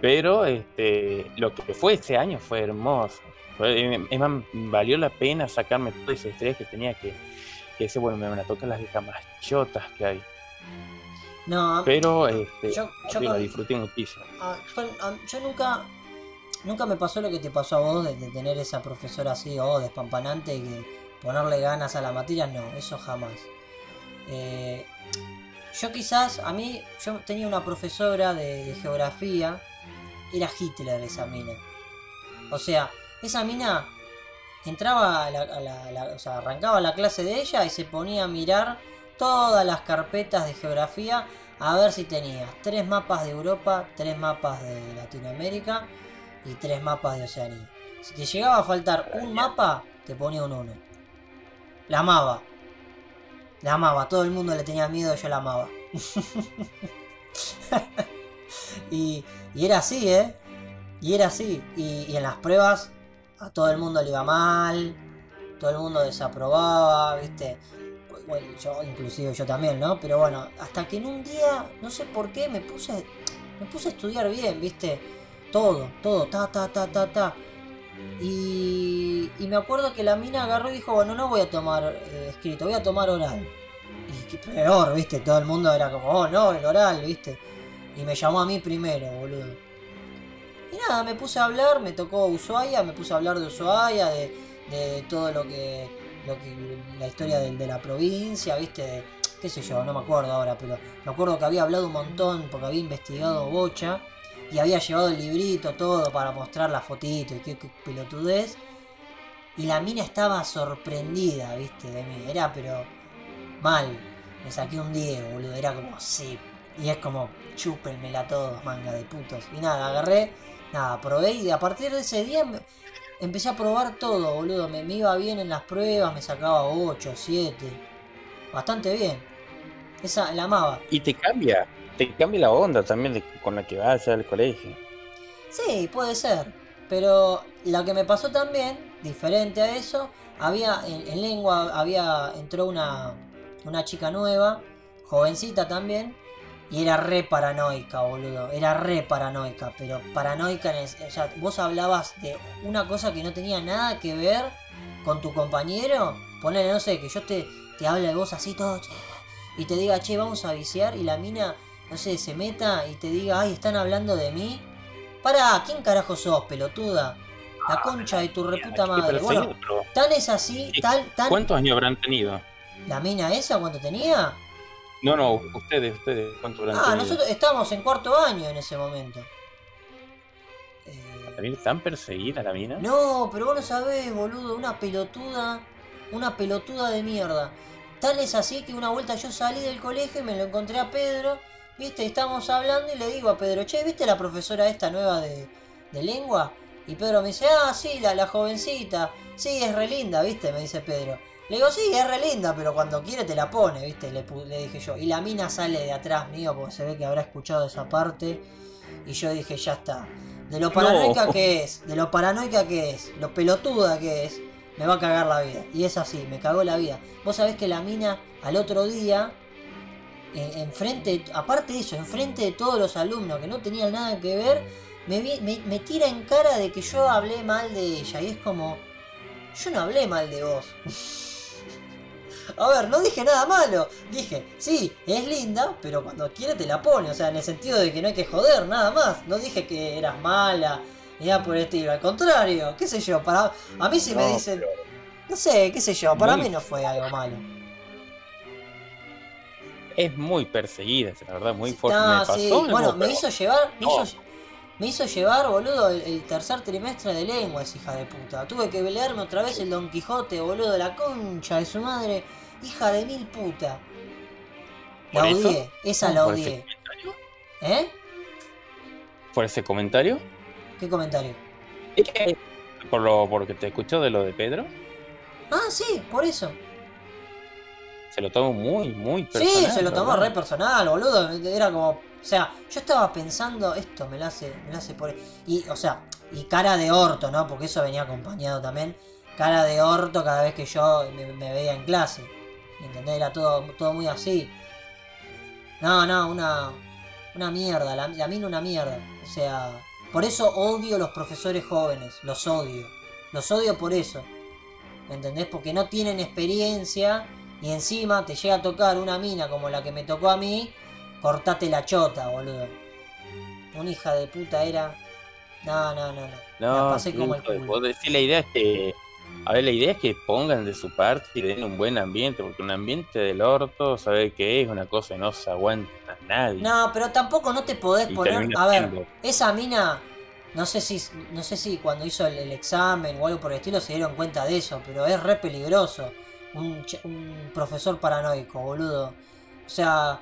Pero este, lo que fue ese año fue hermoso. Eh, es más, valió la pena sacarme todo ese estrés que tenía que, que ese, bueno, me van a tocar las viejas más chotas que hay. No, pero este, yo, yo disfruté muchísimo. Ah, yo, nunca, nunca me pasó lo que te pasó a vos de, tener esa profesora así, oh, despampanante y que ponerle ganas a la materia, no, eso jamás. Eh, yo quizás, a mí, yo tenía una profesora de, geografía, era Hitler esa mina. O sea, esa mina entraba a la, o sea, arrancaba la clase de ella y se ponía a mirar todas las carpetas de geografía a ver si tenía tres mapas de Europa, tres mapas de Latinoamérica y tres mapas de Oceanía. Si te llegaba a faltar un mapa, te ponía un uno. La amaba. La amaba. Todo el mundo le tenía miedo, yo la amaba. y, era así, ¿eh? Y era así. y en las pruebas a todo el mundo le iba mal, todo el mundo desaprobaba, ¿viste? Bueno, yo, inclusive yo también, ¿no? Pero bueno, hasta que en un día, no sé por qué, me puse, me puse a estudiar bien, ¿viste? Todo, todo, ta, ta, ta, ta, ta. Y, y me acuerdo que la mina agarró y dijo, bueno, no voy a tomar eh, escrito, voy a tomar oral. Y que peor, ¿viste? Todo el mundo era como, oh, no, el oral, ¿viste? Y me llamó a mí primero, boludo. Y nada, me puse a hablar, me tocó Ushuaia, me puse a hablar de Ushuaia, de, todo lo que, lo que la historia de, la provincia, viste, qué sé yo, no me acuerdo ahora, pero me acuerdo que había hablado un montón porque había investigado Bocha y había llevado el librito todo para mostrar la fotito y qué, qué pelotudez. Y la mina estaba sorprendida, viste, de mí. Era pero mal. Me saqué un Diego, boludo. Era como, sí. Y es como, chúpenmela todos, manga de putos. Y nada, agarré nada, probé y a partir de ese día empecé a probar todo, boludo. Me, iba bien en las pruebas, me sacaba 8, 7. Bastante bien. Esa la amaba. Y te cambia, te cambia la onda también con la que vas al colegio. Sí, puede ser. Pero lo que me pasó también, diferente a eso, había en, lengua, había entró una, una chica nueva, jovencita también, y era re paranoica, boludo. Era re paranoica. Pero paranoica en el, O sea, vos hablabas de una cosa que no tenía nada que ver con tu compañero. Ponele, no sé, que yo te, te hable de vos así todo. Y te diga, che, vamos a viciar. Y la mina, no sé, se meta y te diga, ay, están hablando de mí. Para, ¿quién carajo sos, pelotuda? La concha de tu reputa madre. Bueno, tan es así, tal, tan. ¿Cuántos años habrán tenido? ¿La mina esa cuánto tenía? No, no, ustedes, ustedes, ¿cuánto habrán Ah, tenido? nosotros estábamos en cuarto año en ese momento. Eh, ¿La mina tan perseguida la mina? No, pero vos no sabés, boludo, una pelotuda, una pelotuda de mierda. Tal es así que una vuelta yo salí del colegio y me lo encontré a Pedro, viste, estábamos hablando y le digo a Pedro, che, ¿viste la profesora esta nueva de, de lengua? Y Pedro me dice, ah, sí, la, la jovencita, sí, es re linda, viste, me dice Pedro. Le digo, sí, es re linda, pero cuando quiere te la pone, viste, le, le dije yo. Y la mina sale de atrás mío porque se ve que habrá escuchado esa parte. Y yo dije, ya está. De lo paranoica que es, de lo paranoica que es, lo pelotuda que es, me va a cagar la vida. Y es así, me cagó la vida. Vos sabés que la mina al otro día, en- enfrente, aparte de eso, enfrente de todos los alumnos que no tenían nada que ver, me, me, me tira en cara de que yo hablé mal de ella. Y es como, yo no hablé mal de vos. A ver, no dije nada malo. Dije, sí, es linda, pero cuando quiere te la pone. O sea, en el sentido de que no hay que joder, nada más. No dije que eras mala, ni nada por el estilo. Al contrario, qué sé yo. Para... A mí si me dicen, no sé, qué sé yo. Para mí no fue algo malo. Es muy perseguida, la verdad, muy fuerte. no, me pasó sí. Bueno, me hizo llevar, me No. hizo, me hizo llevar, boludo, el, el tercer trimestre de lengua, esa hija de puta. Tuve que leerme otra vez el Don Quijote, boludo, la concha de su madre, hija de mil puta. La odié, esa la ¿Por ese odié. comentario? ¿Eh? ¿Por ese comentario? ¿Qué comentario? Por lo porque te escuchó de lo de Pedro, Ah, sí, por eso. Se lo tomó muy, muy personal. sí, se lo tomó ¿verdad? re personal, boludo. Era como. O sea, yo estaba pensando, esto me lo hace, me lo hace por. Y, o sea, y cara de orto, ¿no? Porque eso venía acompañado también. Cara de orto cada vez que yo me, me veía en clase. ¿Me entendés? Era todo, todo muy así. No, no, una. Una mierda, la, la mina una mierda. O sea, por eso odio los profesores jóvenes. Los odio. Los odio por eso. ¿Me entendés? Porque no tienen experiencia y encima te llega a tocar una mina como la que me tocó a mí, cortate la chota, boludo. Una hija de puta era. No, no, no, no. La No, pasé como el hijo de culo. vos decís, la idea es que. A ver, la idea es que pongan de su parte y den un buen ambiente, porque un ambiente del orto, sabe que es una cosa que no se aguanta nadie. No, pero tampoco no te podés Y poner. A ver, esa mina. No sé si no sé si cuando hizo el, el examen o algo por el estilo se dieron cuenta de eso, pero es re peligroso. Un, un profesor paranoico, boludo. O sea,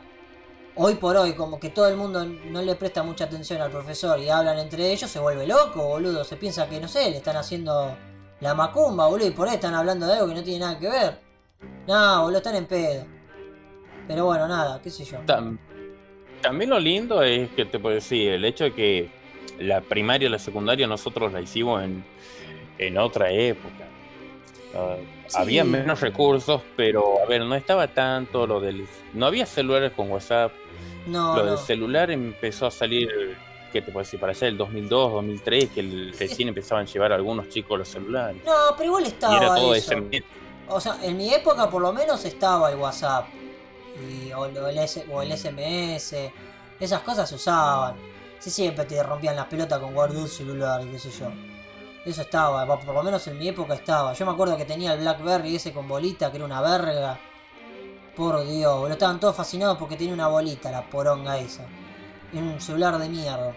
hoy por hoy, como que todo el mundo no le presta mucha atención al profesor y hablan entre ellos, se vuelve loco, boludo. Se piensa que, no sé, le están haciendo la macumba, boludo, y por ahí están hablando de algo que no tiene nada que ver. No, boludo, están en pedo. Pero bueno, nada, qué sé yo. Tam- También lo lindo es que te puedo decir, el hecho de que la primaria y la secundaria nosotros la hicimos en, en otra época. Ah, Sí. Había menos recursos, pero a ver, no estaba tanto lo del... No había celulares con WhatsApp. No, lo no. del celular empezó a salir, ¿qué te puedo decir? Para allá del 2002, 2003, que el- recién empezaban a llevar algunos chicos los celulares. No, pero igual y estaba era todo eso. ese... O sea, en mi época por lo menos estaba el WhatsApp. Y, o, el, S- o el SMS. Esas cosas se usaban. Sí, siempre te rompían las pelotas con guardar el celular y qué sé yo. Eso estaba, por lo menos en mi época estaba. Yo me acuerdo que tenía el Blackberry ese con bolita, que era una verga. Por Dios, boludo, estaban todos fascinados porque tenía una bolita, la poronga esa. Era un celular de mierda.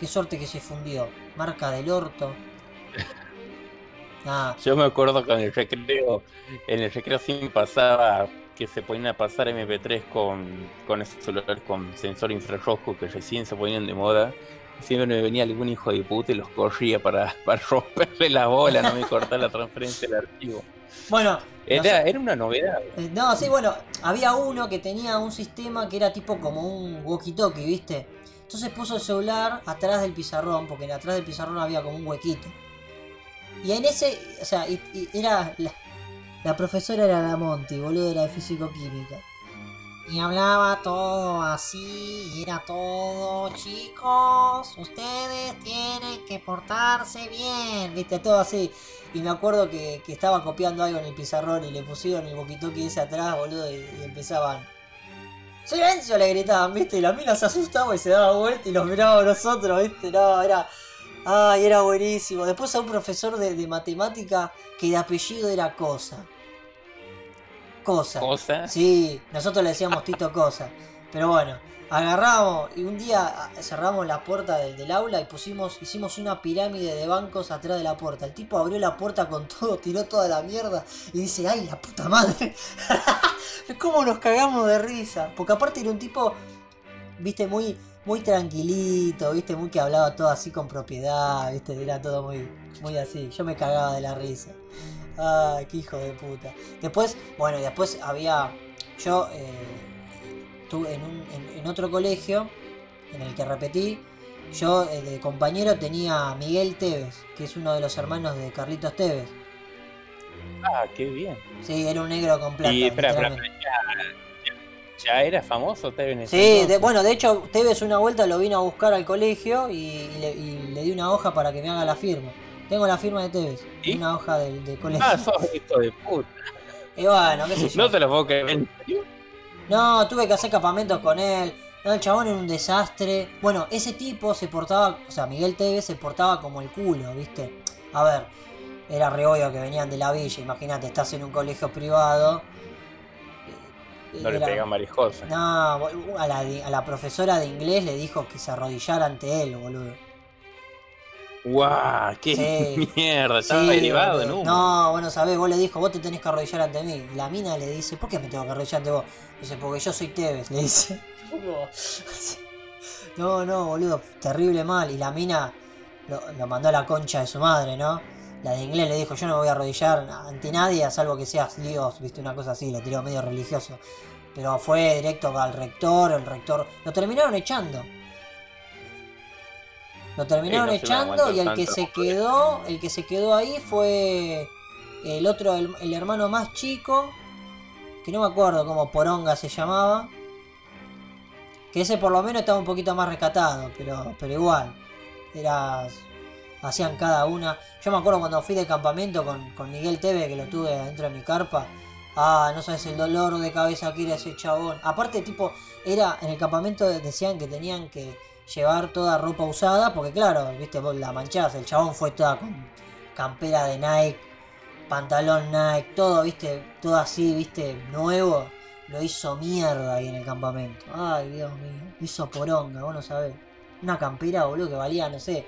Qué suerte que se fundió. Marca del orto. Ah, Yo me acuerdo que en el recreo, en el recreo sí pasaba que se ponían a pasar MP3 con, con esos celulares con sensor infrarrojo que recién se ponían de moda. Siempre me venía algún hijo de puta y los corría para, para romperle la bola, no me cortar la transferencia del archivo. bueno, Era, era una novedad. Eh, No, sí, bueno, había uno que tenía un sistema que era tipo como un walkie-talkie, ¿viste? Entonces puso el celular atrás del pizarrón, porque atrás del pizarrón había como un huequito. Y en ese, o sea, y- y era. La, la profesora era la Monty, boludo, era de físico-química. Y hablaba todo así, y era todo, chicos, ustedes tienen que portarse bien, viste, todo así. Y me acuerdo que, que estaba copiando algo en el pizarrón y le pusieron el boquitoqui ese atrás, boludo, y, empezaban. ¡Silencio! le gritaban, viste, y la mina se asustaba y se daba vuelta y nos miraba a nosotros, viste, no, era. Ay, era buenísimo. Después a un profesor de, de matemática que de apellido era Cosa. Cosa. Cosa. Sí, nosotros le decíamos Tito Cosa. Pero bueno, agarramos y un día ah, cerramos la puerta del, del aula y pusimos, hicimos una pirámide de bancos atrás de la puerta. El tipo abrió la puerta con todo, tiró toda la mierda y dice, ay, la puta madre. ¿Cómo nos cagamos de risa? Porque aparte era un tipo, viste, muy, muy tranquilito, viste, muy que hablaba todo así con propiedad, viste, era todo muy, muy así. Yo me cagaba de la risa. Ay, qué hijo de puta. Después, bueno, y después había, yo eh, estuve en, un, en, en otro colegio en el que repetí. Yo eh, de compañero tenía a Miguel Tevez, que es uno de los hermanos de Carlitos Tevez. Ah, qué bien. Sí, era un negro con plata. Y espera, espera, ya, ya era famoso Tevez Sí, de- bueno, de hecho, Tevez una vuelta lo vino a buscar al colegio y, y le, y le di una hoja para que me haga la firma. Tengo la firma de Tevez, ¿Y? una hoja del del colegio. Ah, sos hijo de puta. Y bueno, qué sé yo. No te lo puedo creer. ¿En serio? No, tuve que hacer campamentos con él. No, el chabón era un desastre. Bueno, ese tipo se portaba, o sea, Miguel Tevez se portaba como el culo, ¿viste? A ver, era re obvio que venían de la villa. Imagínate, estás en un colegio privado. No le era- pega marijosa. No, a la, a la profesora de inglés le dijo que se arrodillara ante él, boludo. ¡Guau! ¡Qué Sí. mierda! Estaba Sí, derivado en humo. No, bueno, sabés, vos le dijo, vos te tenés que arrodillar ante mí. Y La mina le dice, ¿por qué me tengo que arrodillar ante vos? Dice, porque yo soy Tevez, le dice. No, no, boludo, terrible mal. Y la mina lo, lo mandó a la concha de su madre, ¿no? La de inglés le dijo, yo no me voy a arrodillar ante nadie, a salvo que seas Dios, viste, una cosa así, le tiró medio religioso. Pero fue directo al rector, el rector... Lo terminaron echando. Lo terminaron echando y el que se quedó, el que se quedó ahí fue el otro, el, el hermano más chico, que no me acuerdo cómo Poronga se llamaba. Que ese por lo menos estaba un poquito más rescatado, pero, pero igual. Era. Hacían cada una. Yo me acuerdo cuando fui de campamento con, con Miguel Teve, que lo tuve dentro de mi carpa. Ah, no sabes el dolor de cabeza que era ese chabón. Aparte, tipo, era. En el campamento decían que tenían que llevar toda ropa usada, porque claro, viste, vos la manchás. El chabón fue toda con campera de Nike, pantalón Nike, todo, viste, todo así, viste, nuevo. Lo hizo mierda ahí en el campamento. Ay, Dios mío. Hizo poronga, vos no sabés. Una campera, boludo, que valía, no sé.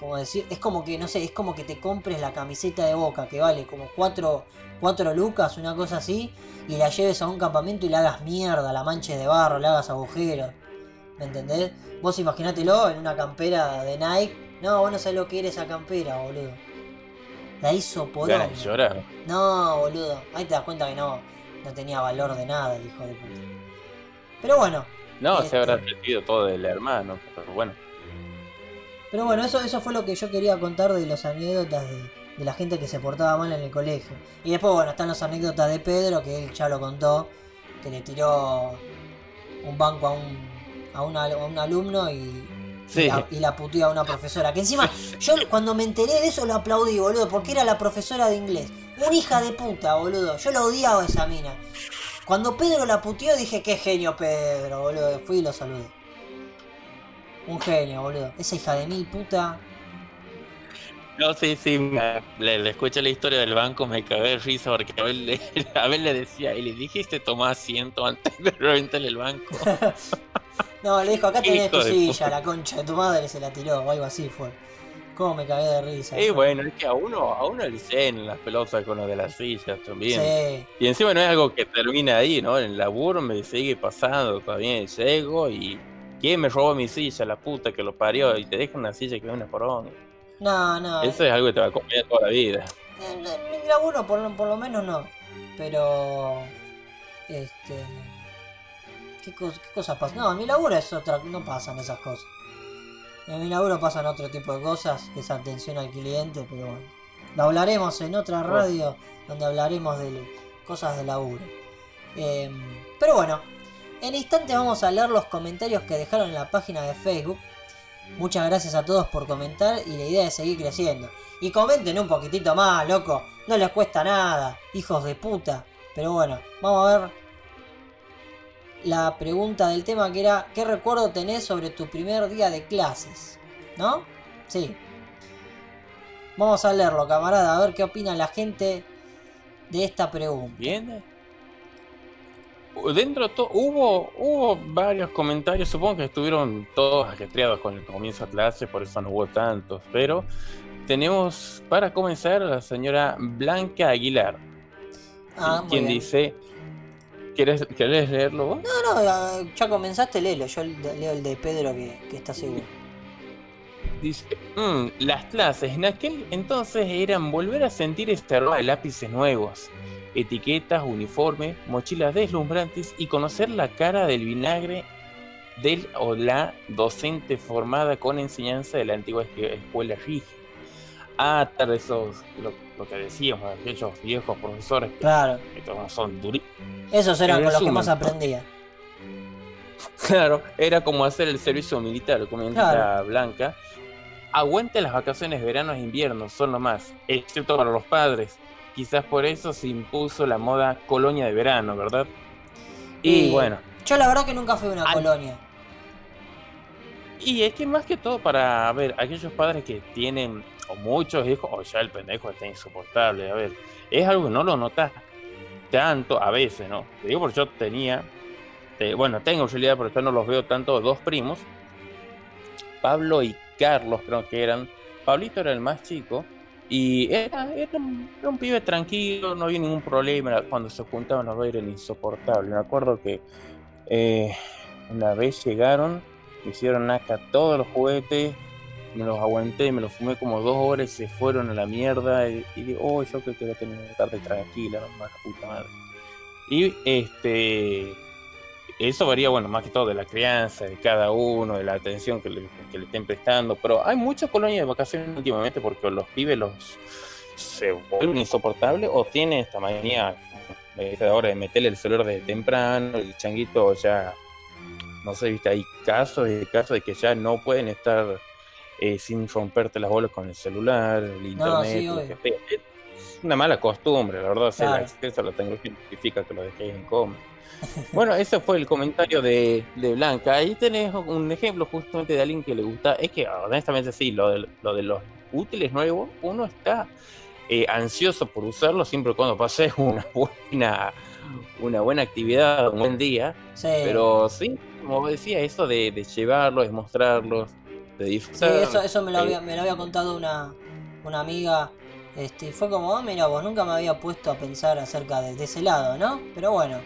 Como decir, es como que, no sé, es como que te compres la camiseta de boca que vale como 4 cuatro lucas, una cosa así, y la lleves a un campamento y la hagas mierda, la manches de barro, le hagas agujeros. ¿Me entendés? Vos imaginátelo en una campera de Nike. No, vos no sabés lo que era esa campera, boludo. La hizo poronga. Ganas de llorar. No, boludo. Ahí te das cuenta que no, no tenía valor de nada el hijo de puta. Pero bueno, No, Este- se habrá sentido todo del hermano, pero bueno. pero bueno, eso, eso fue lo que yo quería contar de las anécdotas de, de la gente que se portaba mal en el colegio. Y después, bueno, están las anécdotas de Pedro, que él ya lo contó, que le tiró un banco a un, a un, al- a un alumno y, y Sí. la, y la puteó a una profesora. Que encima, yo cuando me enteré de eso lo aplaudí, boludo, porque era la profesora de inglés. Una hija de puta, boludo. Yo la odiaba a esa mina. Cuando Pedro la puteó dije, qué genio Pedro, boludo. Fui y lo saludé. Un genio, boludo. Esa hija de mil puta. No, sí, sí, me- le, le escuché la historia del banco, me cagué de risa porque a él, le, a le decía, y le dijiste tomar asiento antes de reventarle el banco. No, le dijo, acá tenés tu silla, la concha de tu madre se la tiró, o algo así fue. Cómo me cagué de risa. Y bueno, es que a uno, a uno le llenan las pelotas con lo de las sillas también. Sí. Y encima no es algo que termina ahí, ¿no? En el laburo me sigue pasando todavía, llego y ¿quién me robó mi silla? La puta que lo parió y te deja una silla que es una poronga. No, no. Eso es algo que te va a acompañar toda la vida. En mi laburo por lo menos no. Pero. Este. ¿Qué, cos- qué cosas pasan? No, en mi laburo es otra. No pasan esas cosas. En mi laburo pasan otro tipo de cosas, que es atención al cliente, pero bueno. Lo hablaremos en otra radio donde hablaremos de cosas de laburo. Em, pero bueno, en instantes vamos a leer los comentarios que dejaron en la página de Facebook. Muchas gracias a todos por comentar y la idea es seguir creciendo. Y comenten un poquitito más, loco. No les cuesta nada, hijos de puta. Pero bueno, vamos a ver la pregunta del tema que era ¿qué recuerdo tenés sobre tu primer día de clases? ¿No? Sí. Vamos a leerlo, camarada, a ver qué opina la gente de esta pregunta. ¿Viene? dentro de todo, hubo, hubo varios comentarios, supongo que estuvieron todos ajetreados con el comienzo de clase, por eso no hubo tantos, pero tenemos para comenzar a la señora Blanca Aguilar, Ah, quien bien. dice, ¿querés, ¿querés leerlo vos? No, no, ah, ya comenzaste, léelo. Yo leo el de Pedro que, que está seguro. Dice, "Mm, las clases en aquel entonces eran volver a sentir este aroma de lápices nuevos, etiquetas, uniformes, mochilas deslumbrantes y conocer la cara del vinagre del o la docente formada con enseñanza de la antigua escuela rígida. Ah, tal esos, lo, lo que decíamos, aquellos viejos profesores Claro, que todos son durísimos. esos eran con los que más aprendía. Claro, era como hacer el servicio militar, comenta Claro. Blanca. Aguante las vacaciones veranos e inviernos, son lo más, excepto para los padres. Quizás por eso se impuso la moda colonia de verano, ¿verdad? Y, Y- bueno, Yo la verdad que nunca fui a una Al- colonia. y es que más que todo para, a ver, aquellos padres que tienen o muchos hijos, o ya el pendejo está insoportable, a ver, es algo que no lo notas tanto a veces, ¿no? Te digo porque yo tenía, bueno, tengo en realidad, pero no los veo tanto, dos primos, Pablo y Carlos creo que eran, Pablito era el más chico, y era, era un, era pibe tranquilo, no había ningún problema, era- cuando se juntaban los dos eran insoportables, me acuerdo que eh, una vez llegaron, hicieron acá todos los juguetes, me los aguanté, me los fumé como dos horas y se fueron a la mierda. Y, y digo, oh, yo que quería tener una tarde tranquila, no más puta madre. Y este. Eso varía, bueno, más que todo de la crianza, de cada uno, de la atención que le, que le estén prestando. Pero hay muchas colonias de vacaciones últimamente porque los pibes los se vuelven insoportables o tienen esta manía eh, a la hora de meterle el celular desde temprano, el changuito ya, no sé, viste, hay casos y casos de que ya no pueden estar eh, sin romperte las bolas con el celular, el internet, sí, lo obvio. que sea. Es una mala costumbre, la verdad, hacer Claro. el acceso a la tecnología no significa que lo dejéis en coma. Bueno, ese fue el comentario de, de Blanca. Ahí tenés un ejemplo justamente de alguien que le gusta. Es que honestamente sí, lo de, lo de los útiles nuevos, uno está eh, ansioso por usarlo siempre y cuando pase una buena, una buena actividad, un buen día. Sí, Pero sí, como decía, eso de, de llevarlos, de mostrarlos, sí eso, eso me, lo había, me lo había contado una, una amiga. Este, fue como, ah, mira vos, nunca me había puesto a pensar acerca de, de ese lado, ¿no? Pero bueno,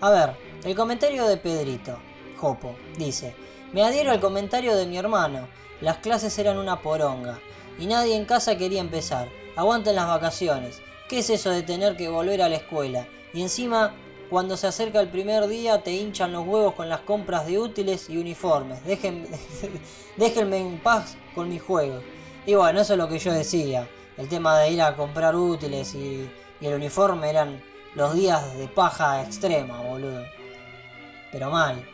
a ver, el comentario de Pedrito, Jopo, dice, me adhiero al comentario de mi hermano, las clases eran una poronga, y nadie en casa quería empezar, aguanten las vacaciones, ¿qué es eso de tener que volver a la escuela? Y encima, cuando se acerca el primer día, te hinchan los huevos con las compras de útiles y uniformes, Dejen, déjenme en paz con mis juegos. Y bueno, eso es lo que yo decía, el tema de ir a comprar útiles y, y el uniforme eran los días de paja extrema, boludo. Pero mal.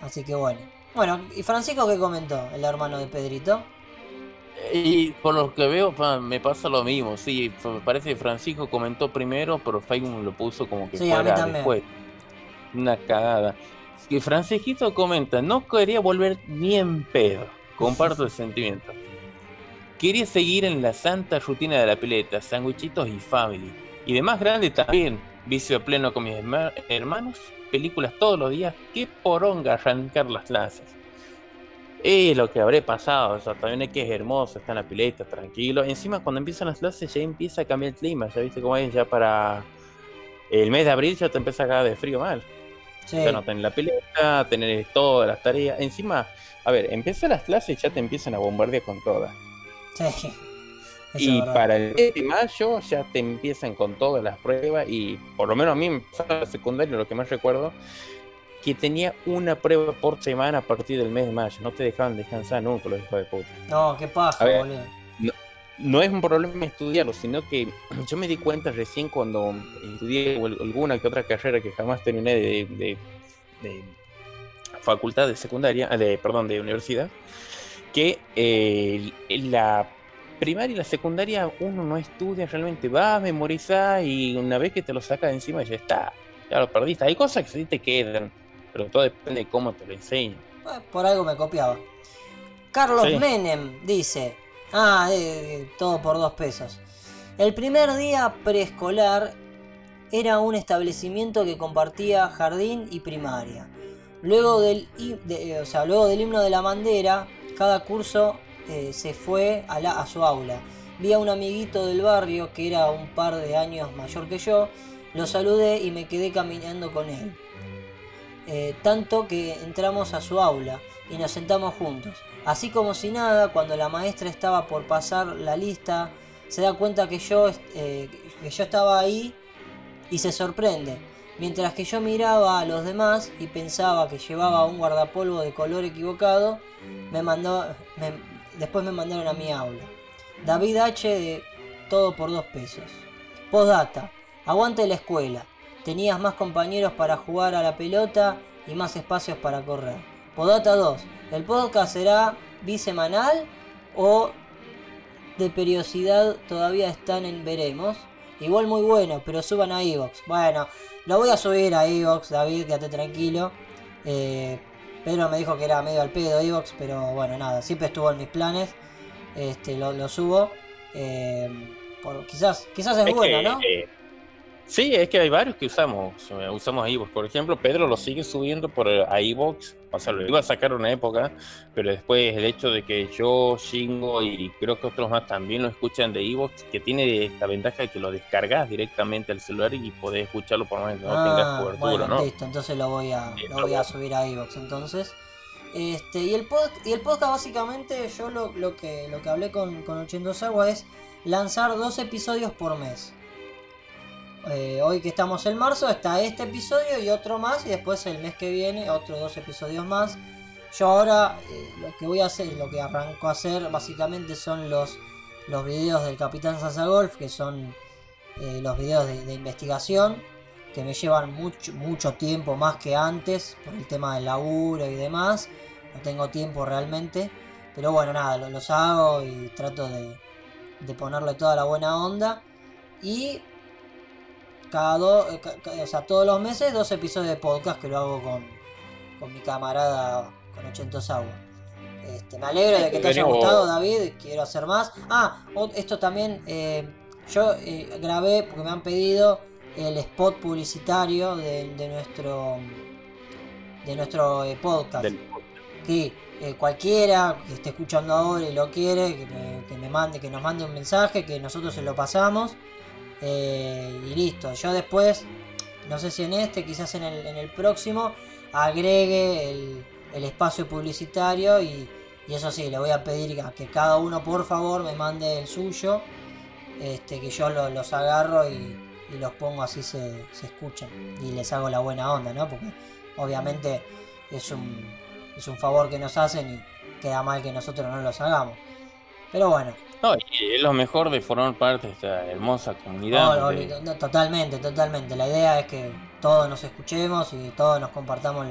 Así que bueno. Bueno, ¿y Francisco qué comentó? El hermano de Pedrito. Y por lo que veo, me pasa lo mismo. Sí, me parece que Francisco comentó primero, pero Facebook lo puso como que Sí, fuera después. Una cagada. Que Francisquito comenta, no quería volver ni en pedo. Comparto el sentimiento. Quería seguir en la santa rutina de la pileta, sanguichitos y family. Y de más grande también, vicio pleno con mis herma- hermanos, películas todos los días, qué poronga arrancar las clases. Es lo que habré pasado, o sea, también es que es hermoso, está en la pileta, tranquilo. Encima cuando empiezan las clases ya empieza a cambiar el clima, ya viste cómo es, ya para el mes de abril ya te empieza a caer de frío mal. Sí, Ya no tenés la pileta, tenés todas las tareas. Encima, a ver, empiezan las clases y ya te empiezan a bombardear con todas. sí. Y verdad. para el mes de mayo ya te empiezan con todas las pruebas y por lo menos a mí en la secundaria, lo que más recuerdo, que tenía una prueba por semana a partir del mes de mayo. No te dejaban descansar nunca los hijos de puta. No, qué paja, ver. boludo. No es un problema estudiarlo, sino que yo me di cuenta recién cuando estudié al- alguna que otra carrera que jamás terminé de, de- de facultad de secundaria, de, perdón, de universidad, que eh, la primaria y la secundaria uno no estudia realmente, va a memorizar y una vez que te lo sacas de encima ya está, ya lo perdiste. Hay cosas que sí te quedan, pero todo depende de cómo te lo enseñan. Eh, Por algo me copiaba. Carlos Sí. Menem dice. Ah, eh, todo por dos pesos. El primer día preescolar era un establecimiento que compartía jardín y primaria. Luego del, o sea, luego del himno de la bandera, cada curso eh, se fue a, la, a su aula. Vi a un amiguito del barrio que era un par de años mayor que yo, lo saludé y me quedé caminando con él. Eh, tanto que entramos a su aula y nos sentamos juntos. Así como si nada, cuando la maestra estaba por pasar la lista, se da cuenta que yo, eh, que yo estaba ahí y se sorprende. Mientras que yo miraba a los demás y pensaba que llevaba un guardapolvo de color equivocado, me mandó, después me mandaron a mi aula. David H. de todo por dos pesos. Postdata. Aguante la escuela. Tenías más compañeros para jugar a la pelota y más espacios para correr. Podata 2. ¿El podcast será bisemanal o de periodicidad todavía están en veremos? Igual muy bueno, pero suban a Evox. Bueno, lo voy a subir a Evox, David, quédate tranquilo. Eh, Pedro me dijo que era medio al pedo Evox, pero bueno, nada, siempre estuvo en mis planes. Este, lo, subo. Eh, por, quizás, quizás es, bueno, ¿no? Eh, Sí, es que hay varios que usamos, eh, usamos iVoox. Por ejemplo, Pedro lo sigue subiendo por eh, a iVoox, o sea, lo iba a sacar una época, pero después el hecho de que yo, Shingo y creo que otros más también lo escuchan de iVoox, que tiene esta ventaja de que lo descargas directamente al celular y podés escucharlo por más que no tengas ah, cobertura, bueno, Listo, entonces lo voy a, lo voy a subir a iVoox entonces. Este, y el pod, y el podcast básicamente yo lo, lo que lo que hablé con, con 800 Agua es lanzar dos episodios por mes. Eh, hoy que estamos en marzo está este episodio y otro más y después el mes que viene otros dos episodios más. Yo ahora eh, lo que voy a hacer, lo que arranco a hacer básicamente son los, los videos del Capitán Sasa Golf, que son eh, los videos de, investigación, que me llevan mucho, mucho tiempo más que antes por el tema del laburo y demás. No tengo tiempo realmente, pero bueno, nada, los, hago y trato de, de ponerle toda la buena onda. Y cada eh, o sea, todos los meses dos episodios de podcast que lo hago con, con mi camarada con 80 agua. Este, me alegro de que te haya gustado, David. Quiero hacer más. Ah, esto también. Eh, yo eh, grabé porque me han pedido el spot publicitario de, nuestro de nuestro podcast. Que cualquiera que esté escuchando ahora y lo quiere, que que me mande, que nos mande un mensaje, que nosotros se lo pasamos. Eh, y listo. Yo después, no sé si en este, quizás en el, en el próximo, agregue el, espacio publicitario y, eso sí, le voy a pedir a que cada uno por favor me mande el suyo, este, que yo los agarro y, los pongo así se, se escuchan y les hago la buena onda, ¿no? Porque obviamente es un, es un favor que nos hacen y queda mal que nosotros no los hagamos. Pero bueno. No, y es lo mejor de formar parte de esta hermosa comunidad. totalmente, totalmente. La idea es que todos nos escuchemos y todos nos compartamos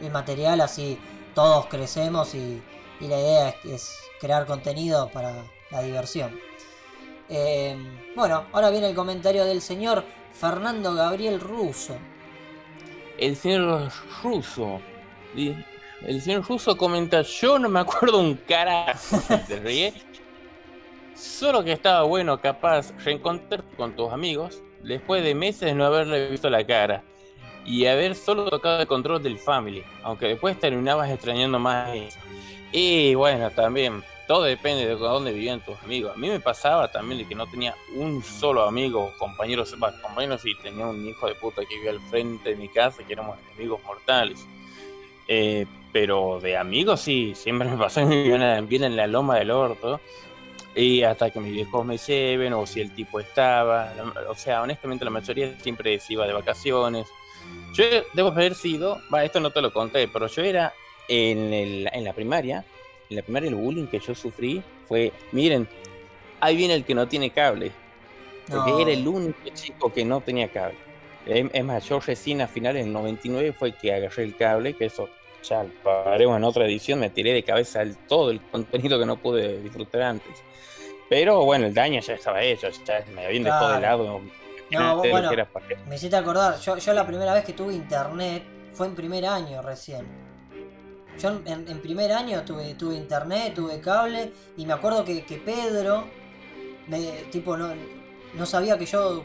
el material, así todos crecemos y, la idea es, crear contenido para la diversión. Em, bueno, ahora viene el comentario del señor Fernando Gabriel Russo. El señor Russo. El señor Russo comenta, yo no me acuerdo un cara. Se ríe. Solo que estaba bueno, capaz, reencontrarte con tus amigos después de meses de no haberle visto la cara y haber solo tocado el control del family, aunque después terminabas extrañando más eso. Y bueno, también todo depende de dónde vivían tus amigos. A mí me pasaba también de que no tenía un solo amigo, compañeros, compañeros y tenía un hijo de puta que vivía al frente de mi casa, que éramos enemigos mortales. Eh, pero de amigos sí, siempre me pasó bien en la loma del orto. Y hasta que mis viejos me lleven, o si el tipo estaba. O sea, honestamente, la mayoría siempre se iba de vacaciones. Yo debo haber sido, va, esto no te lo conté, pero yo era en, el, en la primaria. En la primaria, el bullying que yo sufrí fue: miren, ahí viene el que no tiene cable. Porque era el único chico que no tenía cable. Es más, yo recién a finales del 99 fue que agarré el cable, que eso lo en otra edición, me tiré de cabeza el, todo el contenido que no pude disfrutar antes. Pero bueno, el daño ya estaba hecho, ya me habían de todo lado. No, bueno, me hiciste acordar, yo, yo la primera vez que tuve internet fue en primer año recién. Yo en, primer año tuve, tuve internet, tuve cable y me acuerdo que, que Pedro, me, tipo, no, no sabía que yo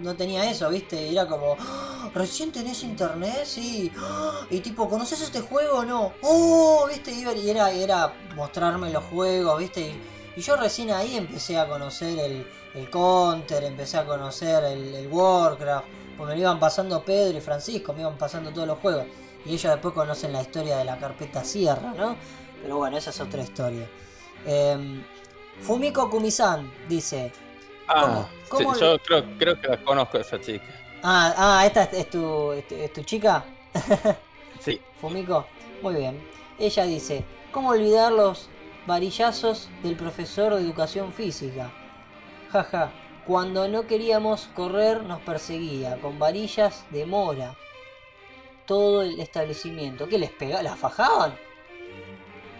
no tenía eso, ¿viste? Era como, "Ah, ¿recién tenés internet? Sí. "Ah", Y tipo, ¿conoces este juego o no? ¡Oh! ¿Viste? Y era, era mostrarme los juegos, ¿viste? Y, y yo recién ahí empecé a conocer el, el Counter, empecé a conocer el, Warcraft. Pues me lo iban pasando Pedro y Francisco, me iban pasando todos los juegos. Y ellos después conocen la historia de la carpeta Sierra, ¿no? Pero bueno, esa es otra historia. Em, Fumiko Kumisan dice, Ah, ¿Cómo- cómo sí, yo creo, creo que la conozco a esa chica. Ah, ah, esta es, es tu, es tu- es tu chica, Sí. Fumiko. Muy bien. Ella dice, ¿cómo olvidar los varillazos del profesor de educación física? Jaja, cuando no queríamos correr nos perseguía con varillas de mora. Todo el establecimiento. ¿Qué les pegaba? ¿Las fajaban?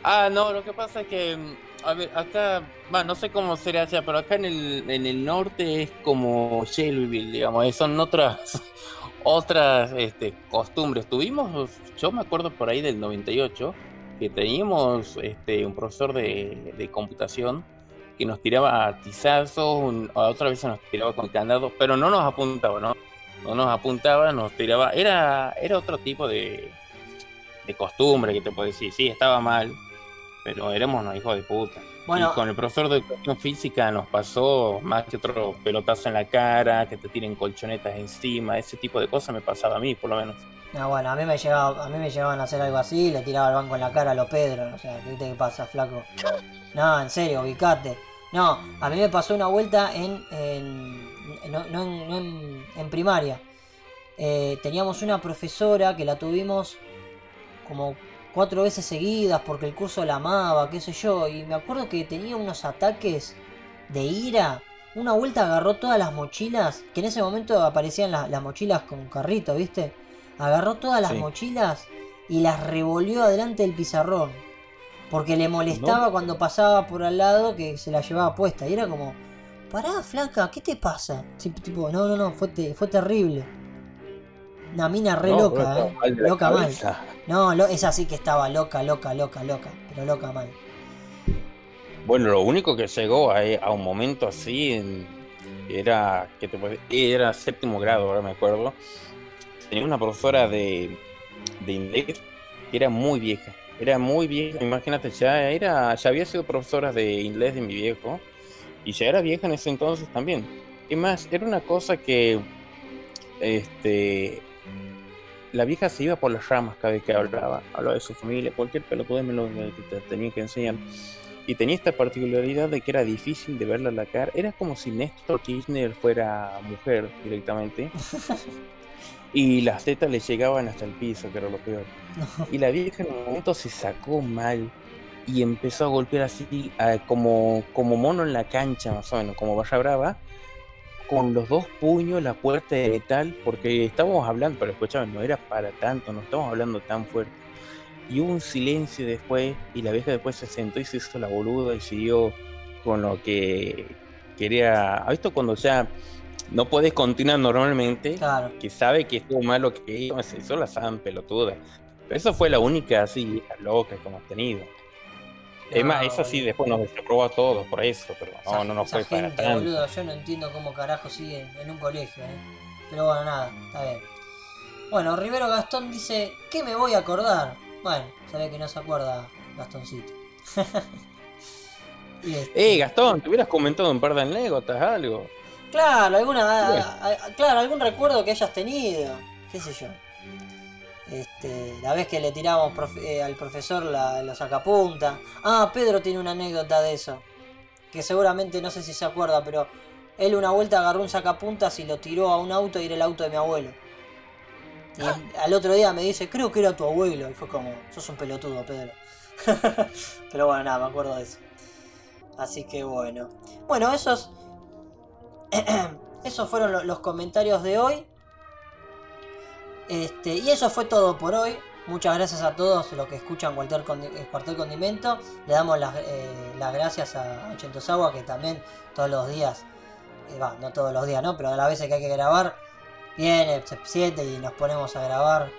Ah, no, lo que pasa es que, mm, a ver, acá, va, no sé cómo sería allá, pero acá en el, en el norte es como Shelbyville, digamos, eh, son otras, otras este, costumbres. Tuvimos, yo me acuerdo por ahí del 98, que teníamos este, un profesor de, de computación que nos tiraba tizazos, un- a otra vez nos tiraba con candado, pero no nos apuntaba, ¿no? No nos apuntaba, nos tiraba, era, era otro tipo de, de costumbre que te puedo decir, sí, estaba mal, pero éramos unos hijos de puta. Bueno, Y con el profesor de educación física nos pasó más que otro pelotazo en la cara, que te tiren colchonetas encima, ese tipo de cosas me pasaba a mí, por lo menos. no, bueno, a mí me llegaba, a mí me llegaban a hacer algo así, le tiraba el banco en la cara a los Pedro, o sea, ¿qué te pasa, flaco? No, en serio, ubicate. No, a mí me pasó una vuelta en, en- no, no en, no en- en primaria. Eh, teníamos una profesora que la tuvimos como cuatro veces seguidas porque el curso la amaba, qué sé yo, y me acuerdo que tenía unos ataques de ira. Una vuelta agarró todas las mochilas, que en ese momento aparecían la- las mochilas con carrito, ¿viste? Agarró todas las Sí. mochilas y las revolvió adelante del pizarrón. Porque le molestaba cuando pasaba por al lado que se la llevaba puesta. Y era como, pará, flaca, ¿qué te pasa? Sí, tipo, no, no, no, fue, te- fue terrible. Una mina re No, loca, ¿eh? mal Loca mal. No, lo, esa sí que estaba loca, loca, loca, loca. Pero loca mal. Bueno, lo único que llegó a, a un momento así en- era que era séptimo grado, ahora me acuerdo. Tenía una profesora de, de inglés que era muy vieja. Era muy vieja, imagínate, ya era, ya había sido profesora de inglés de mi viejo y ya era vieja en ese entonces también. Y más, era una cosa que este la vieja se iba por las ramas cada vez que hablaba, hablaba de su familia, cualquier pelotudo me lo que te tenía que enseñar. Y tenía esta particularidad de que era difícil de verla a la cara. Era como si Néstor Kirchner fuera mujer directamente. Y las tetas le llegaban hasta el piso, que era lo peor. Y la vieja en un momento se sacó mal y empezó a golpear así, ah, como, como mono en la cancha, más o menos, como barra brava, con los dos puños la puerta de metal, porque estábamos hablando, pero escúchame, no era para tanto, no estamos hablando tan fuerte. Y hubo un silencio después, y la vieja después se sentó y se hizo la boluda y siguió con lo que quería. ¿Has visto cuando ya no puedes continuar normalmente? Claro. que sabe que estuvo mal lo que hizo, se hizo la san pelotuda. Pero esa fue la única así loca que hemos tenido. Es más, esa sí boludo. después nos desaprobó a todos por eso, pero no, Esa- no, no esa fue para gente, tanto. boludo, yo no entiendo cómo carajo sigue en un colegio, ¿eh? Pero bueno, nada, está bien. Bueno, Rivero Gastón dice, ¿qué me voy a acordar? Bueno, sabe que no se acuerda Gastoncito. Este- Eh, Gastón, te hubieras comentado un par de anécdotas, algo. Claro, alguna, Bueno. a- a- claro, algún recuerdo que hayas tenido, qué sé yo. Este, la vez que le tiramos profe- eh, al profesor la, los sacapunta. Ah, Pedro tiene una anécdota de eso. Que seguramente no sé si se acuerda, pero él una vuelta agarró un sacapuntas y lo tiró a un auto y era el auto de mi abuelo. Y al otro día me dice, creo que era tu abuelo. Y fue como, sos un pelotudo, Pedro. pero bueno, nada, me acuerdo de eso. Así que bueno. Bueno, esos esos fueron lo- los comentarios de hoy. Este, y eso fue todo por hoy. Muchas gracias a todos los que escuchan Cuartel, eh, Condimento. Le damos las, eh, las gracias a Ochentosawa que también todos los días, eh, no todos los días, ¿no? Pero a las veces que hay que grabar, viene, se siente y nos ponemos a grabar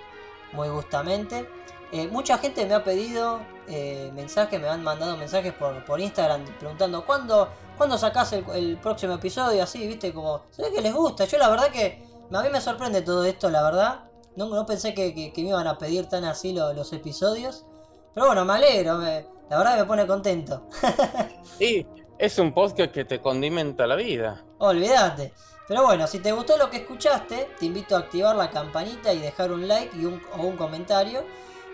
muy gustamente. Eh, mucha gente me ha pedido eh, mensajes, me han mandado mensajes por, por Instagram preguntando ¿cuándo, ¿cuándo sacás el, próximo episodio? Así, viste, como, se ve que les gusta. Yo la verdad que a mí me sorprende todo esto, la verdad. No, no pensé que, me iban a pedir tan así los episodios. Pero bueno, me alegro, la verdad me pone contento. sí, es un podcast que te condimenta la vida. Olvídate. Pero bueno, si te gustó lo que escuchaste, te invito a activar la campanita y dejar un like y un, o un comentario.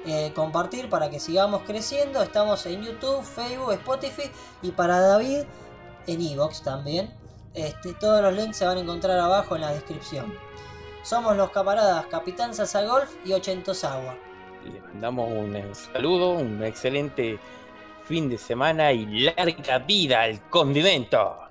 Eh, compartir para que sigamos creciendo. Estamos en YouTube, Facebook, Spotify y para David en Evox también. Este, todos los links se van a encontrar abajo en la descripción. Somos los camaradas Capitán Golf y Ochentos Agua. Le mandamos un saludo, un excelente fin de semana y larga vida al condimento.